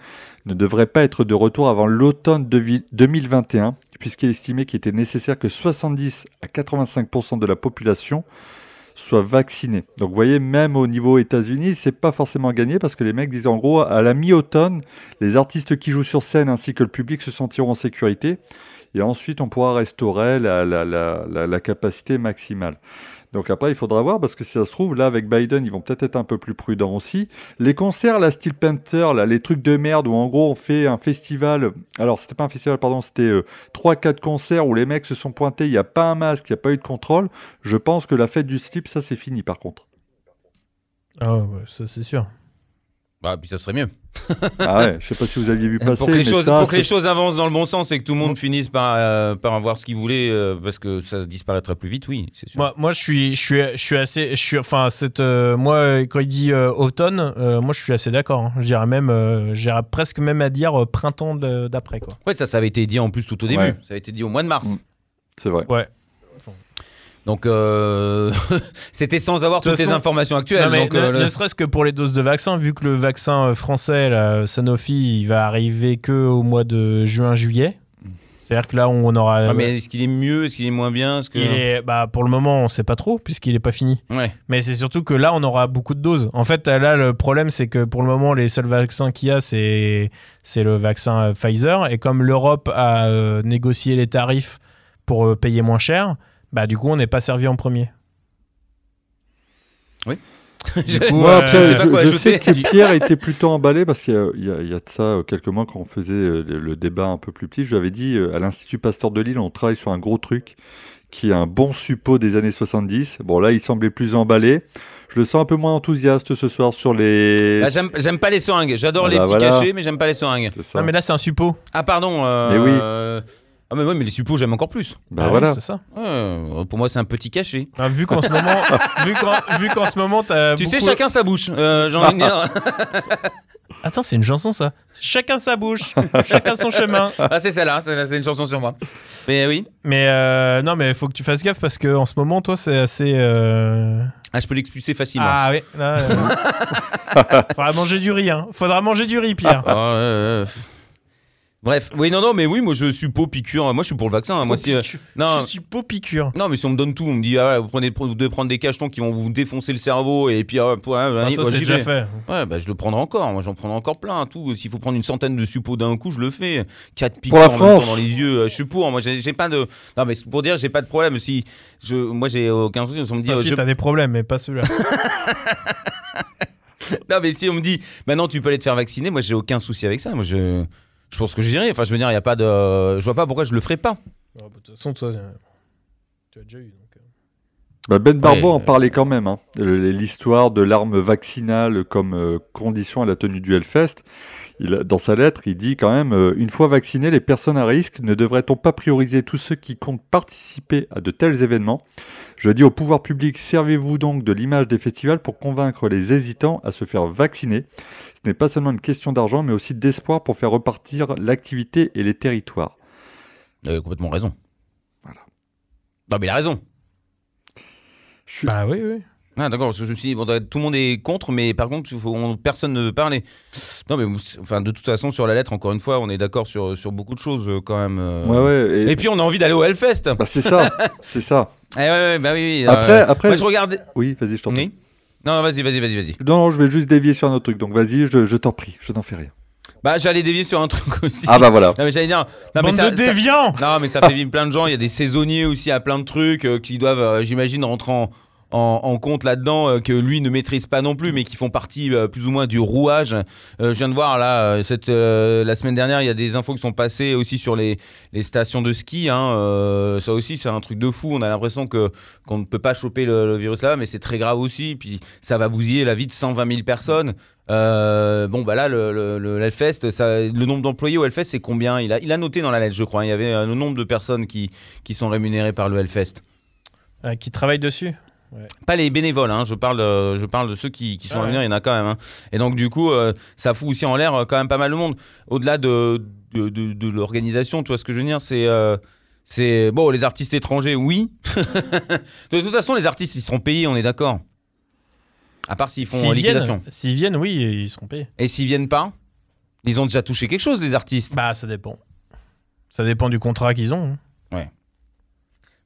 ne devraient pas être de retour avant l'automne de vi- 2021, puisqu'il estimait qu'il était nécessaire que 70 à 85% de la population soit vaccinée. Donc vous voyez, même au niveau États-Unis, c'est pas forcément gagné parce que les mecs disent en gros, à la mi-automne, les artistes qui jouent sur scène ainsi que le public se sentiront en sécurité. Et ensuite, on pourra restaurer la capacité maximale. Donc après, il faudra voir, parce que si ça se trouve, là, avec Biden, ils vont peut-être être un peu plus prudents aussi. Les concerts, la Steel Panther, là, les trucs de merde, où en gros, on fait un festival... Alors, c'était pas un festival, pardon, c'était euh, 3-4 concerts où les mecs se sont pointés, il n'y a pas un masque, il n'y a pas eu de contrôle. Je pense que la fête du slip, ça, c'est fini, par contre. Ah ouais, ça c'est sûr. Bah, puis ça serait mieux. Ah ouais, je sais pas si vous aviez vu passer. pour que, les mais choses, ça, pour que les choses avancent dans le bon sens et que tout le monde finisse par, euh, par avoir ce qu'il voulait euh, parce que ça disparaîtra plus vite, oui, c'est sûr. Moi, moi, je suis, je suis, je suis assez, je suis, enfin, cette, euh, moi, quand il dit euh, automne, euh, moi, je suis assez d'accord. hein. Je dirais même, euh, j'irais presque même à dire euh, printemps d'après, quoi. Ouais, ça, ça avait été dit en plus tout au début. Ouais. Ça avait été dit au mois de mars. Mm. C'est vrai. Ouais. Donc, euh, c'était sans avoir toutes les façon- informations actuelles. Non, mais donc, ne, euh, le- ne serait-ce que pour les doses de vaccin, vu que le vaccin euh, français, là, Sanofi, il va arriver que au mois de juin-juillet. C'est-à-dire que là, on aura. Ah, mais est-ce qu'il est mieux Est-ce qu'il est moins bien que... il est, bah, pour le moment, on sait pas trop, puisqu'il est pas fini. Ouais. Mais c'est surtout que là, on aura beaucoup de doses. En fait, là, le problème, c'est que pour le moment, les seuls vaccins qu'il y a, c'est, c'est le vaccin Pfizer. Et comme l'Europe a négocié les tarifs pour payer moins cher, bah, du coup, on n'est pas servi en premier. Coup, Moi, euh, après, je sais je, quoi sais que Pierre était plutôt emballé parce qu'il y a, y y de ça euh, quelques mois quand on faisait euh, le, le débat un peu plus petit. Je lui avais dit à l'Institut Pasteur de Lille, on travaille sur un gros truc qui est un bon suppôt des années 70. Bon, là, il semblait plus emballé. Je le sens un peu moins enthousiaste ce soir sur les. Bah, j'aime, pas les seringues. J'adore Ah les bah petits voilà. cachets, mais j'aime pas les seringues. Non, mais là, c'est un suppôt. Ah, pardon. euh, Mais oui. euh, Ah, mais ouais, mais les suppos, j'aime encore plus. Bah Ah oui, voilà. c'est ça. Ouais, pour moi, c'est un petit cachet. Ah, vu qu'en ce moment, vu qu'en, vu qu'en ce moment, t'as Tu sais, beaucoup- chacun sa bouche. Euh, j'ai envie de dire. Attends, c'est une chanson ça. Chacun sa bouche, chacun son chemin. ah, c'est celle-là. C'est, c'est une chanson sur moi. Mais oui. Mais euh, non, mais faut que tu fasses gaffe parce que en ce moment, toi, c'est assez. euh, Ah, je peux l'expulser facilement. Ah oui. Là, euh, Faudra manger du riz. Hein. Faudra manger du riz, Pierre. Ah, ouais, ouais, ouais. Bref, oui, non, non, mais oui, moi je suis pas piqûre. Moi je suis pour le vaccin. hein. Moi, si, euh, non, Je suis pas piqûre. non, mais si on me donne tout, on me dit, ah ouais, vous, prenez, vous devez prendre des cachetons qui vont vous défoncer le cerveau et puis, ah, ouais, Ah, allez, ça, moi, déjà vais. fait. Ouais, bah je le prendrai encore. Moi j'en prendrai encore plein. Tout. S'il faut prendre une centaine de suppos d'un coup, je le fais. Quatre piqûres Pour la en même temps France. dans les yeux. euh, Je suis pour. Moi j'ai pas de. Non, mais c'est pour dire, j'ai pas de problème. Si je, moi j'ai aucun souci. Si on me dit, Ah, euh, si, je- t'as des problèmes, mais pas celui-là. non, mais si on me dit, maintenant tu peux aller te faire vacciner, moi j'ai aucun souci avec ça. Moi je, je pense que j'irai. Enfin, je veux dire, il y a pas de. Je vois pas pourquoi je le ferais pas. Ah, bah, De toute façon, toi, euh, tu as déjà eu. donc, euh. Bah, ben Barbo Ouais, en euh, parlait quand même. hein. L'histoire de l'arme vaccinale comme condition à la tenue du Hellfest. Il dans sa lettre, il dit quand même euh, Une fois vaccinés, les personnes à risque, ne devrait-on pas prioriser tous ceux qui comptent participer à de tels événements? Je dis au pouvoir public servez-vous donc de l'image des festivals pour convaincre les hésitants à se faire vacciner. Ce n'est pas seulement une question d'argent, mais aussi d'espoir pour faire repartir l'activité et les territoires. Il a complètement raison. Voilà. Non, mais il a raison. Je Bah oui, oui. Ah, d'accord, parce que je me suis dit, bon, tout le monde est contre, mais par contre, faut- on- personne ne veut parler. Non, mais enfin, de toute façon, sur la lettre, encore une fois, on est d'accord sur, sur beaucoup de choses euh, quand même. euh. Ouais, ouais. et- Et puis, on a envie d'aller au Hellfest. bah, c'est ça, c'est ça. Eh ouais, ouais, bah oui. oui, Après, euh, après. Moi, je regardais. Oui, vas-y, je t'en prie. Oui. Non, vas-y, vas-y, vas-y, vas-y. Non, non, je vais juste dévier sur un autre truc. Donc vas-y, je, je t'en prie, je n'en fais rien. Bah, j'allais dévier sur un truc aussi. Ah bah voilà. Non, mais j'allais dire. Non, mais ça, de ça- Non, mais ça fait vivre plein de gens. Il y a des saisonniers aussi à plein de trucs euh, qui doivent, euh, j'imagine, rentrer en, en- compte là-dedans, euh, que lui ne maîtrise pas non plus, mais qui font partie euh, plus ou moins du rouage. Euh, je viens de voir là, cette, la semaine dernière, il y a des infos qui sont passées aussi sur les, les stations de ski. hein. Ça aussi, c'est un truc de fou. On a l'impression que qu'on ne peut pas choper le, virus là, mais c'est très grave aussi. Puis ça va bousiller la vie de 120 000 personnes. Bon, bah là, le, le, le le nombre d'employés au Hellfest, c'est combien? Il a, il a noté dans la lettre, je crois. Il y avait le nombre de personnes qui, qui sont rémunérées par le Hellfest. Qui travaillent dessus? Pas les bénévoles, hein, je, parle, euh, je parle de ceux qui, qui sont Ah il y en a quand même. hein. Et donc, du coup, euh, ça fout aussi en l'air euh, quand même pas mal de monde. Au-delà de, de, de- de l'organisation, tu vois ce que je veux dire C'est. euh, c'est bon, les artistes étrangers, oui. de toute façon, les artistes, ils seront payés, on est d'accord. À part s'ils font S'ils liquidation. viennent, s'ils viennent, oui, ils seront payés. Et s'ils viennent pas, ils ont déjà touché quelque chose, les artistes. Bah, ça dépend. Ça dépend du contrat qu'ils ont. hein.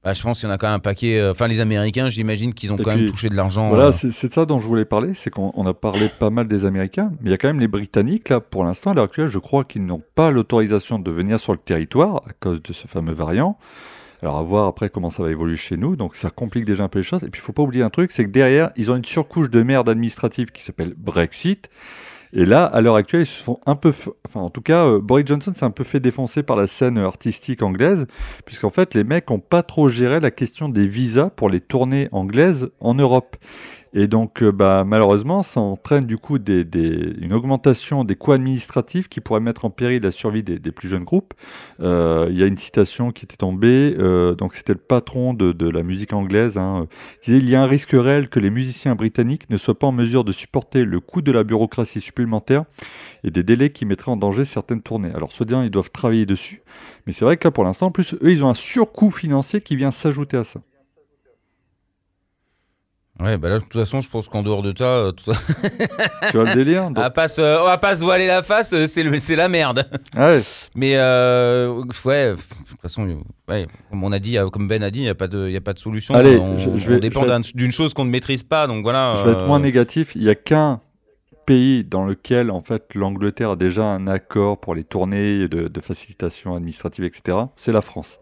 Bah, je pense qu'il y en a quand même un paquet. euh, Enfin, les Américains, j'imagine qu'ils ont Et quand même touché de l'argent. Voilà, euh. c'est c'est de ça dont je voulais parler, c'est qu'on on a parlé pas mal des Américains, mais il y a quand même les Britanniques, là, pour l'instant, à l'heure actuelle, je crois qu'ils n'ont pas l'autorisation de venir sur le territoire à cause de ce fameux variant. Alors à voir après comment ça va évoluer chez nous, donc ça complique déjà un peu les choses. Et puis il faut pas oublier un truc, c'est que derrière, ils ont une surcouche de merde administrative qui s'appelle Brexit. Et là, à l'heure actuelle, ils se font un peu... Enfin, en tout cas, euh, Boris Johnson s'est un peu fait défoncer par la scène artistique anglaise, puisqu'en fait, les mecs ont pas trop géré la question des visas pour les tournées anglaises en Europe. Et donc, euh, bah, malheureusement, ça entraîne du coup des, des- une augmentation des coûts administratifs qui pourraient mettre en péril la survie des, des plus jeunes groupes. Euh, Il y a une citation qui était tombée, euh, donc c'était le patron de, de la musique anglaise, hein, qui disait Il y a un risque réel que les musiciens britanniques ne soient pas en mesure de supporter le coût de la bureaucratie supplémentaire et des délais qui mettraient en danger certaines tournées. Alors, soit disant, ils doivent travailler dessus, mais c'est vrai que là, pour l'instant, en plus, eux, ils ont un surcoût financier qui vient s'ajouter à ça. Ouais, bah là, de toute façon, je pense qu'en dehors de ça, euh, tout ça- tu vois le délire on, Donc- va pas se, va pas se voiler la face, euh, c'est la merde. Ouais. Mais euh, ouais, de toute façon, euh, ouais, comme on a dit, euh, comme Ben a dit, il n'y a, pas de- y a pas de solution. Allez, on, je- je on vais- dépend d'une chose qu'on ne maîtrise pas, donc voilà. Je vais être euh, moins négatif. Il n'y a qu'un pays dans lequel, en fait, l'Angleterre a déjà un accord pour les tournées de, de facilitation administrative, etc. C'est la France.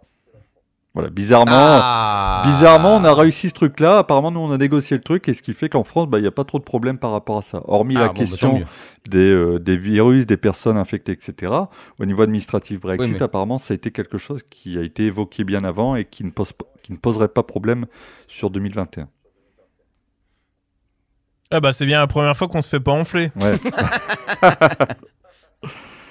Voilà, bizarrement, Ah. bizarrement, on a réussi ce truc-là. Apparemment, nous, on a négocié le truc, et ce qui fait qu'en France, bah, il n'y a pas trop de problèmes par rapport à ça. Hormis Ah, la bon, bah, question des, euh, des virus, des personnes infectées, etc. Au niveau administratif Brexit, Oui, mais- apparemment, ça a été quelque chose qui a été évoqué bien avant et qui ne, pose, pas- qui ne poserait pas problème sur 2021. Ah bah c'est bien la première fois qu'on se fait pas enfler. Ouais.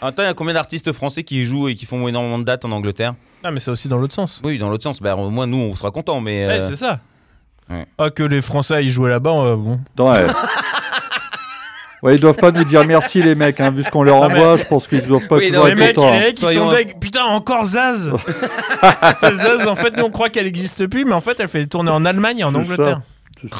Attends, il y a combien d'artistes français qui jouent et qui font énormément de dates en Angleterre Ah mais c'est aussi dans l'autre sens. Oui, dans l'autre sens. Bah, au moins, nous, on sera contents, mais. Ouais, euh, c'est ça. ouais. Ah que les Français ils jouaient là-bas, euh, bon. Non, ouais. Ouais, ils doivent pas nous dire merci les mecs, hein, vu ce qu'on leur Ah, mais- envoie, je pense qu'ils doivent pas Oui, toujours non, les être mecs, contents. les hein. mecs ils Soyons- sont deg. Putain encore Zaz. C'est Zaz en fait nous on croit qu'elle existe plus, mais en fait elle fait des tournées en Allemagne et en C'est Angleterre. C'est ça.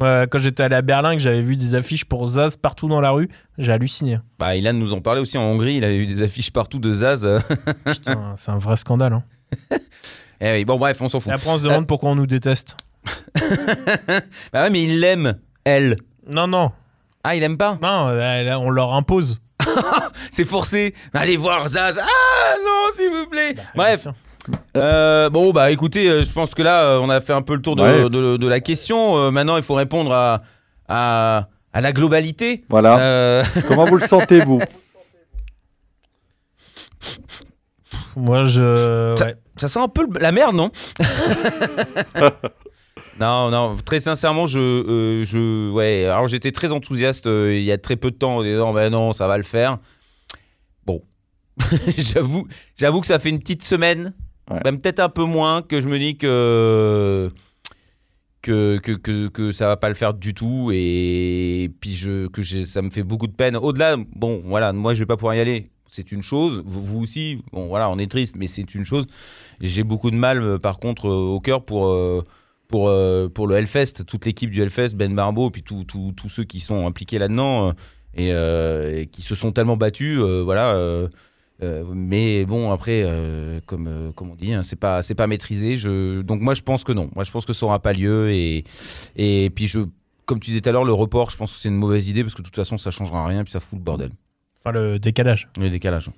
Quand j'étais allé à Berlin, que j'avais vu des affiches pour Zaz partout dans la rue, j'ai halluciné. Bah, Ilan nous en parlait aussi en Hongrie. Il avait eu des affiches partout de Zaz. euh. Putain, c'est un vrai scandale. Hein. Eh oui, bon, bref, on s'en Et fout. après on se demande pourquoi on nous déteste. Bah ouais, mais il l'aime, elle. Non non, Ah, il aime pas? Non, on leur impose. C'est forcé. Allez voir Zaz. Ah non, s'il vous plaît. Bref. Euh, bon, bah écoutez, euh, je pense que là, euh, on a fait un peu le tour de, Ouais. de- de la question. Euh, maintenant, il faut répondre à, à, à la globalité. Voilà. Euh, Comment vous le sentez, vous? Moi je. Ça- ouais. ça sent un peu le- la merde, non? Non, non, très sincèrement, je, euh, je, ouais, alors j'étais très enthousiaste euh, il y a très peu de temps en disant, ben non, ça va le faire. Bon, j'avoue, j'avoue que ça fait une petite semaine, Même peut-être un peu moins, que je me dis que que, que, que, ça va pas le faire du tout et puis je, que ça me fait beaucoup de peine. Au-delà, bon, voilà, moi je vais pas pouvoir y aller. C'est une chose, vous, aussi, bon voilà, on est triste, mais c'est une chose. J'ai beaucoup de mal, euh, par contre, euh, au cœur pour, euh, pour, pour le Hellfest, toute l'équipe du Hellfest, Ben Barbeau, puis tous ceux qui sont impliqués là-dedans et, qui se sont tellement battus, voilà. Euh, mais bon, après, euh, comme, euh, comme on dit, hein, c'est pas, c'est pas maîtrisé. Je, donc moi, je pense que non. Moi, je pense que ça aura pas lieu. Et, et puis, je, comme tu disais tout à l'heure, le report, je pense que c'est une mauvaise idée parce que de toute façon, ça changera rien. Puis ça fout le bordel. Enfin le décalage. Le décalage.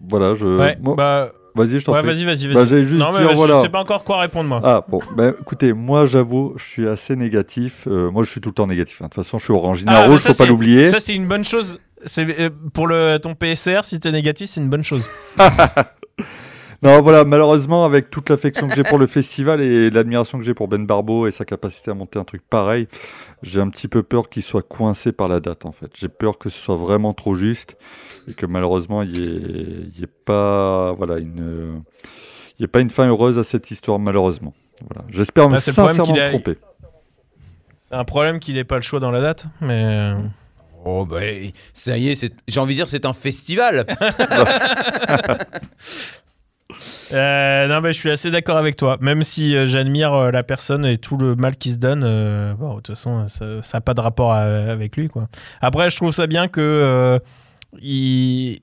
Voilà, je. ouais. moi- Bah Vas-y, je t'en ouais, prie. vas-y vas-y vas-y. Bah, juste non mais dire, je voilà. sais pas encore quoi répondre moi. Ah bon, ben écoutez, moi j'avoue, je suis assez négatif. Euh, moi je suis tout le temps négatif. hein. De toute façon, je suis orangina Ah, rouge, ça, faut pas l'oublier. Ça c'est une bonne chose. C'est euh, pour le ton PSR si t'es négatif c'est une bonne chose. Non, voilà, malheureusement, avec toute l'affection que j'ai pour le festival et l'admiration que j'ai pour Ben Barbeau et sa capacité à monter un truc pareil, j'ai un petit peu peur qu'il soit coincé par la date en fait. J'ai peur que ce soit vraiment trop juste et que malheureusement il n'y ait, il y ait pas, voilà, une, il y ait pas une fin heureuse à cette histoire malheureusement. Voilà. J'espère me sincèrement a- tromper. C'est un problème qu'il ait pas le choix dans la date mais euh, Oh, bah, ça y est, j'ai envie de dire, c'est un festival. Euh, non, mais je suis assez d'accord avec toi. Même si euh, j'admire euh, la personne et tout le mal qui se donne, bon, de toute façon, ça n'a pas de rapport à- avec lui. Quoi. Après, je trouve ça bien que ils,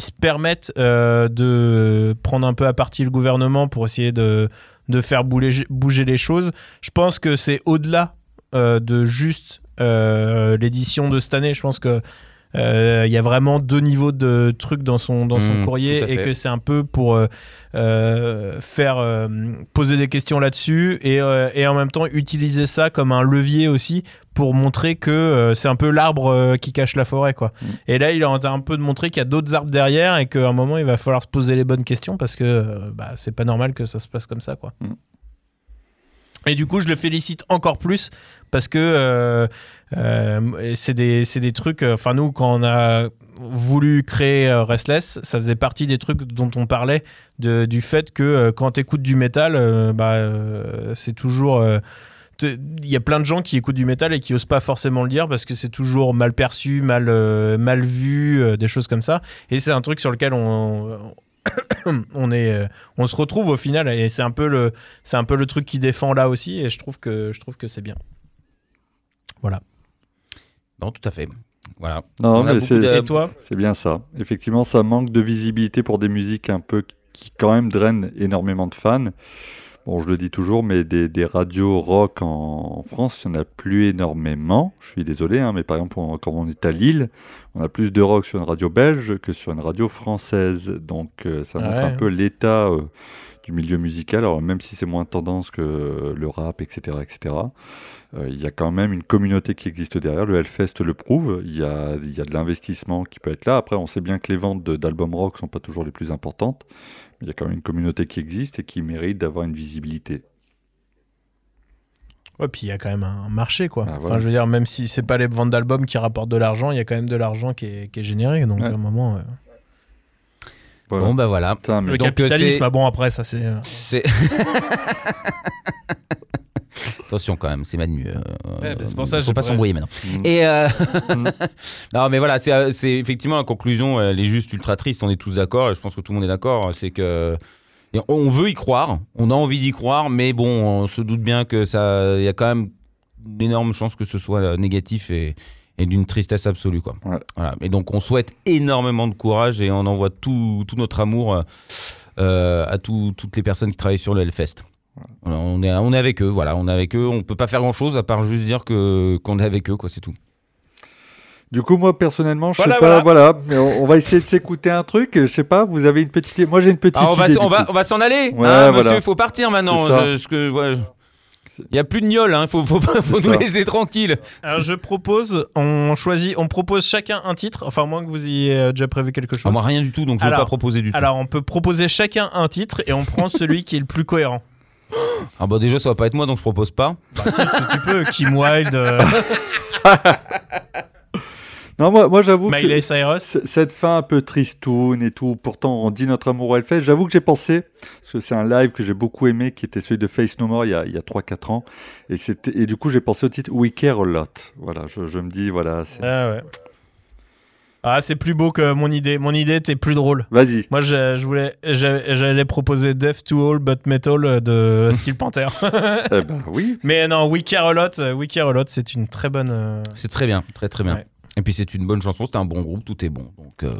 se permettent euh, de prendre un peu à partie le gouvernement pour essayer de, de faire bouger, bouger les choses. Je pense que c'est au-delà euh, de juste l'édition de cette année. Je pense que euh, il y a vraiment deux niveaux de trucs dans son, dans son Mm, courrier et que c'est un peu pour euh, euh, faire euh, poser des questions là-dessus et, euh, et en même temps utiliser ça comme un levier aussi pour montrer que euh, c'est un peu l'arbre euh, qui cache la forêt quoi. Mm. Et là il est en train un peu de montrer qu'il y a d'autres arbres derrière et qu'à un moment il va falloir se poser les bonnes questions parce que euh, bah, c'est pas normal que ça se passe comme ça quoi. Mm. Et du coup je le félicite encore plus parce que euh, euh, c'est des, trucs, euh, enfin nous quand on a voulu créer euh, Restless, ça faisait partie des trucs dont on parlait, du fait que euh, quand tu écoutes du métal, bah, c'est toujours... il y a plein de gens qui écoutent du métal et qui osent pas forcément le dire parce que c'est toujours mal perçu, mal, mal vu, des choses comme ça. Et c'est un truc sur lequel on, est, euh, on se retrouve au final et c'est un, peu le- c'est un peu le truc qui défend là aussi et je trouve que, je trouve que c'est bien. Voilà. Non, tout à fait. Voilà. Non, On mais c'est de- Et toi? c'est bien ça. Effectivement, ça manque de visibilité pour des musiques un peu qui quand même drainent énormément de fans. Bon, je le dis toujours, mais des, des radios rock en, en France, il n'y en a plus énormément. Je suis désolé, hein, mais par exemple, on- quand on est à Lille, on a plus de rock sur une radio belge que sur une radio française. Donc, euh, ça montre Ouais. un peu l'état euh, du milieu musical. Alors, même si c'est moins tendance que le rap, etc., etc., euh, il y a quand même une communauté qui existe derrière. Le Hellfest le prouve. Il y a, il y a de l'investissement qui peut être là. Après, on sait bien que les ventes d'albums rock sont pas toujours les plus importantes. Il y a quand même une communauté qui existe et qui mérite d'avoir une visibilité. Ouais, puis il y a quand même un marché, quoi. Ah, Enfin, voilà. je veux dire, même si c'est pas les ventes d'albums qui rapportent de l'argent, il y a quand même de l'argent qui est, qui est généré. Donc, Ouais. à un moment. euh, Voilà. Bon, bah voilà. Putain, mais Le Donc, capitalisme, ah bon, après, ça, c'est. euh. Attention quand même, c'est Manu. euh, Ouais, bah, c'est pour ça, faut pas pas- s'embrouiller maintenant. Et euh, non, mais voilà, c'est euh, c'est effectivement la conclusion. Elle est juste ultra triste. On est tous d'accord. et Je pense que tout le monde est d'accord. C'est que et on veut y croire. On a envie d'y croire, mais bon, on se doute bien que ça. Il y a quand même une énorme chance que ce soit euh, négatif et, et d'une tristesse absolue, quoi. Ouais. Voilà. Et donc, on souhaite énormément de courage et on envoie tout, tout notre amour euh, euh, à tout- toutes les personnes qui travaillent sur le Hellfest. Voilà, on, est, on est avec eux, voilà, on est avec eux. On peut pas faire grand chose à part juste dire que qu'on est avec eux, quoi, c'est tout. Du coup, moi, personnellement, je Voilà, sais pas, voilà. on, on va essayer de s'écouter un truc. Je sais pas, vous avez une petite idée. Moi, j'ai une petite Ah, on va, idée. s- on va, on va s'en aller, Ouais, hein, voilà. monsieur. Il faut partir maintenant. Que- ouais. Il y a plus de gnolls, hein. Faut, faut, pas- faut C'est nous ça. laisser tranquilles. Alors, je propose, on choisit, on propose chacun un titre. Enfin, à moins que vous ayez euh, déjà prévu quelque chose. Ah, moi, rien du tout, donc je ne Alors- pas proposer du tout. Alors, on peut proposer chacun un titre et on prend celui qui est le plus cohérent. Ah, bah, déjà, ça va pas être moi, donc je propose pas. Bah, si, tu, tu peux. Kim Wilde, euh, Non, moi, moi j'avoue que Miley Cyrus. c- cette fin un peu tristoun et tout, pourtant on dit notre amour au Hellfest, j'avoue que j'ai pensé, parce que c'est un live que j'ai beaucoup aimé, qui était celui de Face No More il y a, a 3-4 ans, et, c'était- et du coup j'ai pensé au titre We Care a Lot. Voilà, je, je me dis, voilà, c'est- Ah ouais. Ah, c'est plus beau que mon idée. Mon idée était plus drôle. vas-y. Moi, je, je voulais, j'a- j'allais proposer Death to All But Metal de Steel Panther. eh ben oui. Mais non, We Care a Lot, euh, We Care a Lot, c'est une très bonne. euh, C'est très bien, très très bien. Ouais. Et puis c'est une bonne chanson, c'est un bon groupe, tout est bon. Donc, euh,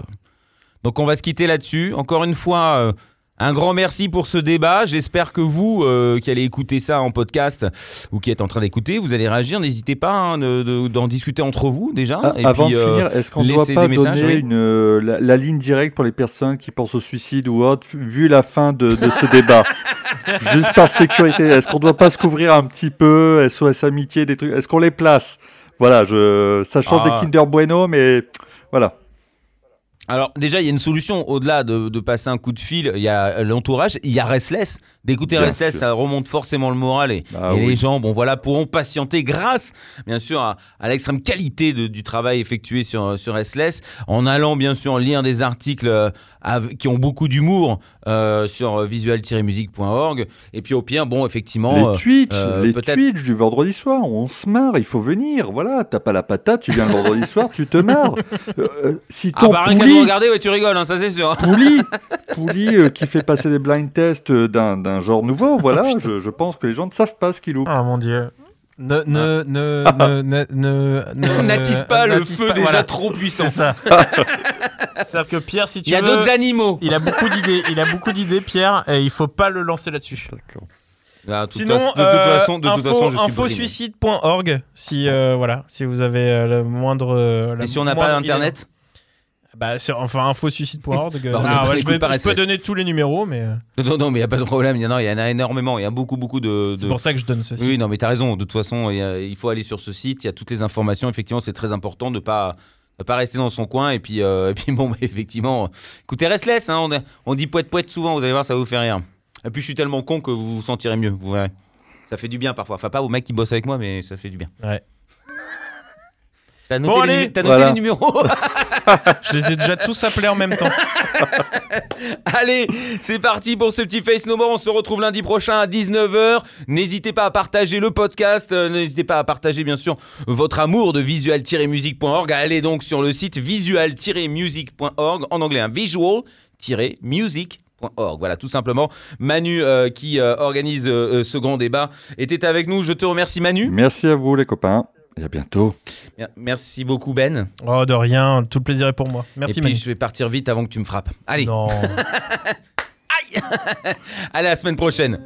donc on va se quitter là-dessus. Encore une fois, euh, un grand merci pour ce débat. J'espère que vous, euh, qui allez écouter ça en podcast ou qui êtes en train d'écouter, vous allez réagir. N'hésitez pas hein, de- de- d'en discuter entre vous déjà. Ah, Et avant puis, de euh, finir, est-ce qu'on ne doit pas messages, donner oui. une, euh, la, la ligne directe pour les personnes qui pensent au suicide ou autre, vu la fin de, de ce débat? Juste par sécurité, est-ce qu'on ne doit pas se couvrir un petit peu SOS Amitié, des trucs? Est-ce qu'on les place? Voilà, je, ça change Ah. des Kinder Bueno, mais voilà. Alors déjà, il y a une solution au-delà de, de passer un coup de fil. Il y a l'entourage, il y a Restless. D'écouter sûr. ça remonte forcément le moral et, Bah et oui. les gens, bon voilà, pourront patienter grâce, bien sûr, à, à l'extrême qualité de- du travail effectué sur sur Restless, en allant bien sûr lire des articles euh, qui ont beaucoup d'humour euh, sur visual-musique.org. Et puis au pire, bon, effectivement. les euh, Twitch, euh, les Twitch du vendredi soir, on se marre, il faut venir. Voilà, t'as pas la patate, tu viens le vendredi soir, tu te marres. Euh, si Ah ton bah nous poulie, regarder, ouais, tu rigoles, hein, ça c'est sûr. Pouli, Pouli qui fait passer des blind tests d'un genre nouveau, voilà, je, je pense que les gens ne savent pas ce qu'ils loupent. Oh mon dieu. Ne, ne, ne, ne, ne, ne, ne- N'attise pas le n'attise feu pas- déjà voilà. trop puissant. C'est ça. C'est-à-dire que Pierre, si tu Il y a veux, d'autres animaux. il a beaucoup d'idées. Il a beaucoup d'idées, Pierre, et il faut pas le lancer là-dessus. D'accord. Ah, de toute Sinon, façon- de toute euh, façon, de toute info- façon, je infosuicide.org si euh, voilà, si vous avez euh, le moindre. euh, la Et si on n'a pas internet Bah, sur- enfin, infosuicide.org. Bah, n'a Ah, ouais, je, vais- je peux donner tous les numéros, mais euh, Non, non, mais il n'y a pas de problème. Il y en a, il y en a énormément. Il y a beaucoup, beaucoup de. c'est pour ça que je donne ce site. Oui, non, mais tu as raison. De toute façon, il, y a- il faut aller sur ce site. Il y a toutes les informations. Effectivement, c'est très important de ne pas, de pas rester dans son coin. Et puis, euh, et puis bon, bah, effectivement, écoutez, restless. Hein, on, a- on dit poète poète souvent. Vous allez voir, ça va vous faire rire. Et puis, je suis tellement con que vous vous sentirez mieux. Vous verrez. Ça fait du bien parfois. Enfin, pas aux mecs qui bossent avec moi, mais ça fait du bien. Ouais. T'as noté, Bon, les, t'as noté Voilà. les numéros Je les ai déjà tous appelés en même temps. Allez, c'est parti pour ce petit Face No More. On se retrouve lundi prochain à 19h. N'hésitez pas à partager le podcast. euh, N'hésitez pas à partager, bien sûr, votre amour de visual-music.org. Allez donc sur le site visual-music.org. En anglais, un visual-music.org. Voilà, tout simplement. Manu, euh, qui euh, organise euh, ce grand débat, était avec nous. Je te remercie, Manu. Merci à vous, les copains. Et à bientôt. Mer- Merci beaucoup, Ben. Oh, de rien, tout le plaisir est pour moi. Merci, Et puis, Manu. je vais partir vite avant que tu me frappes. Allez, Non. allez, à la semaine prochaine.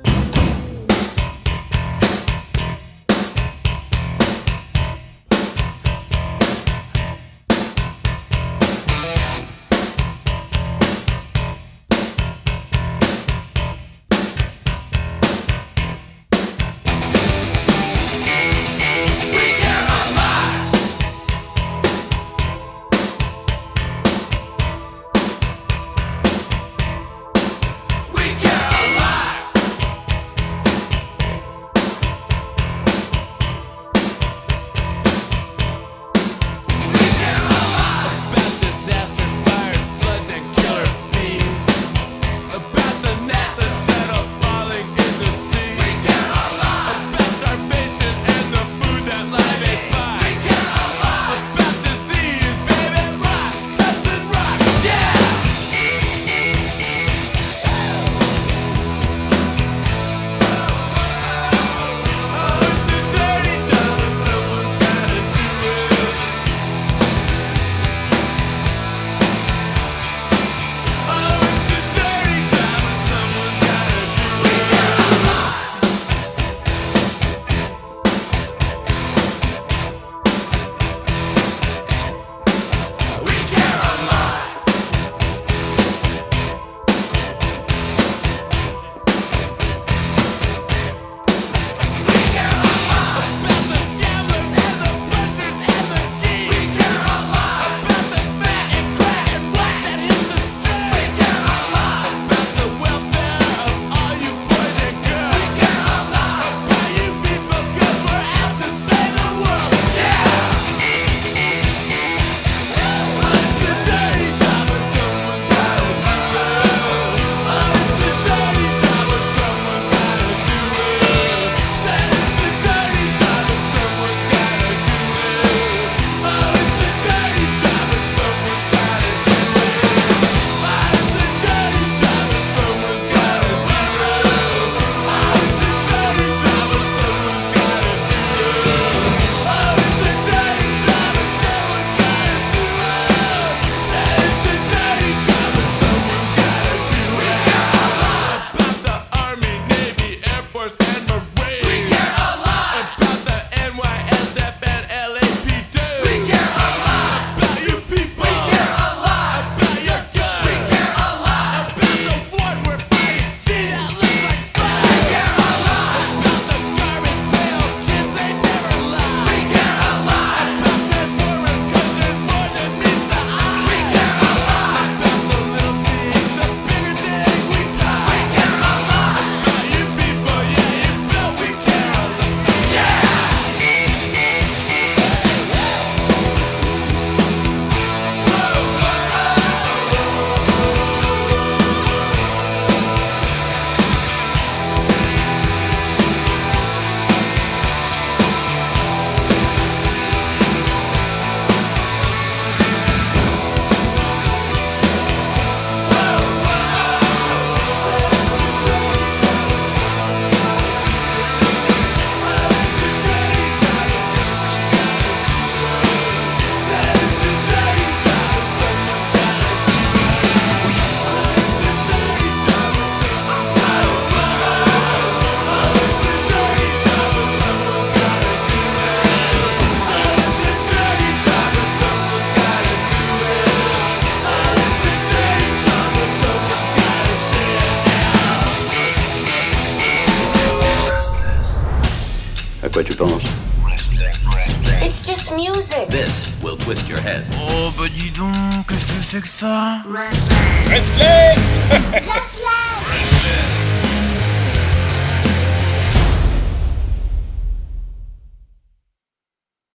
Twist your head. Oh bah dis donc, qu'est-ce que c'est que ça? Restless Restless!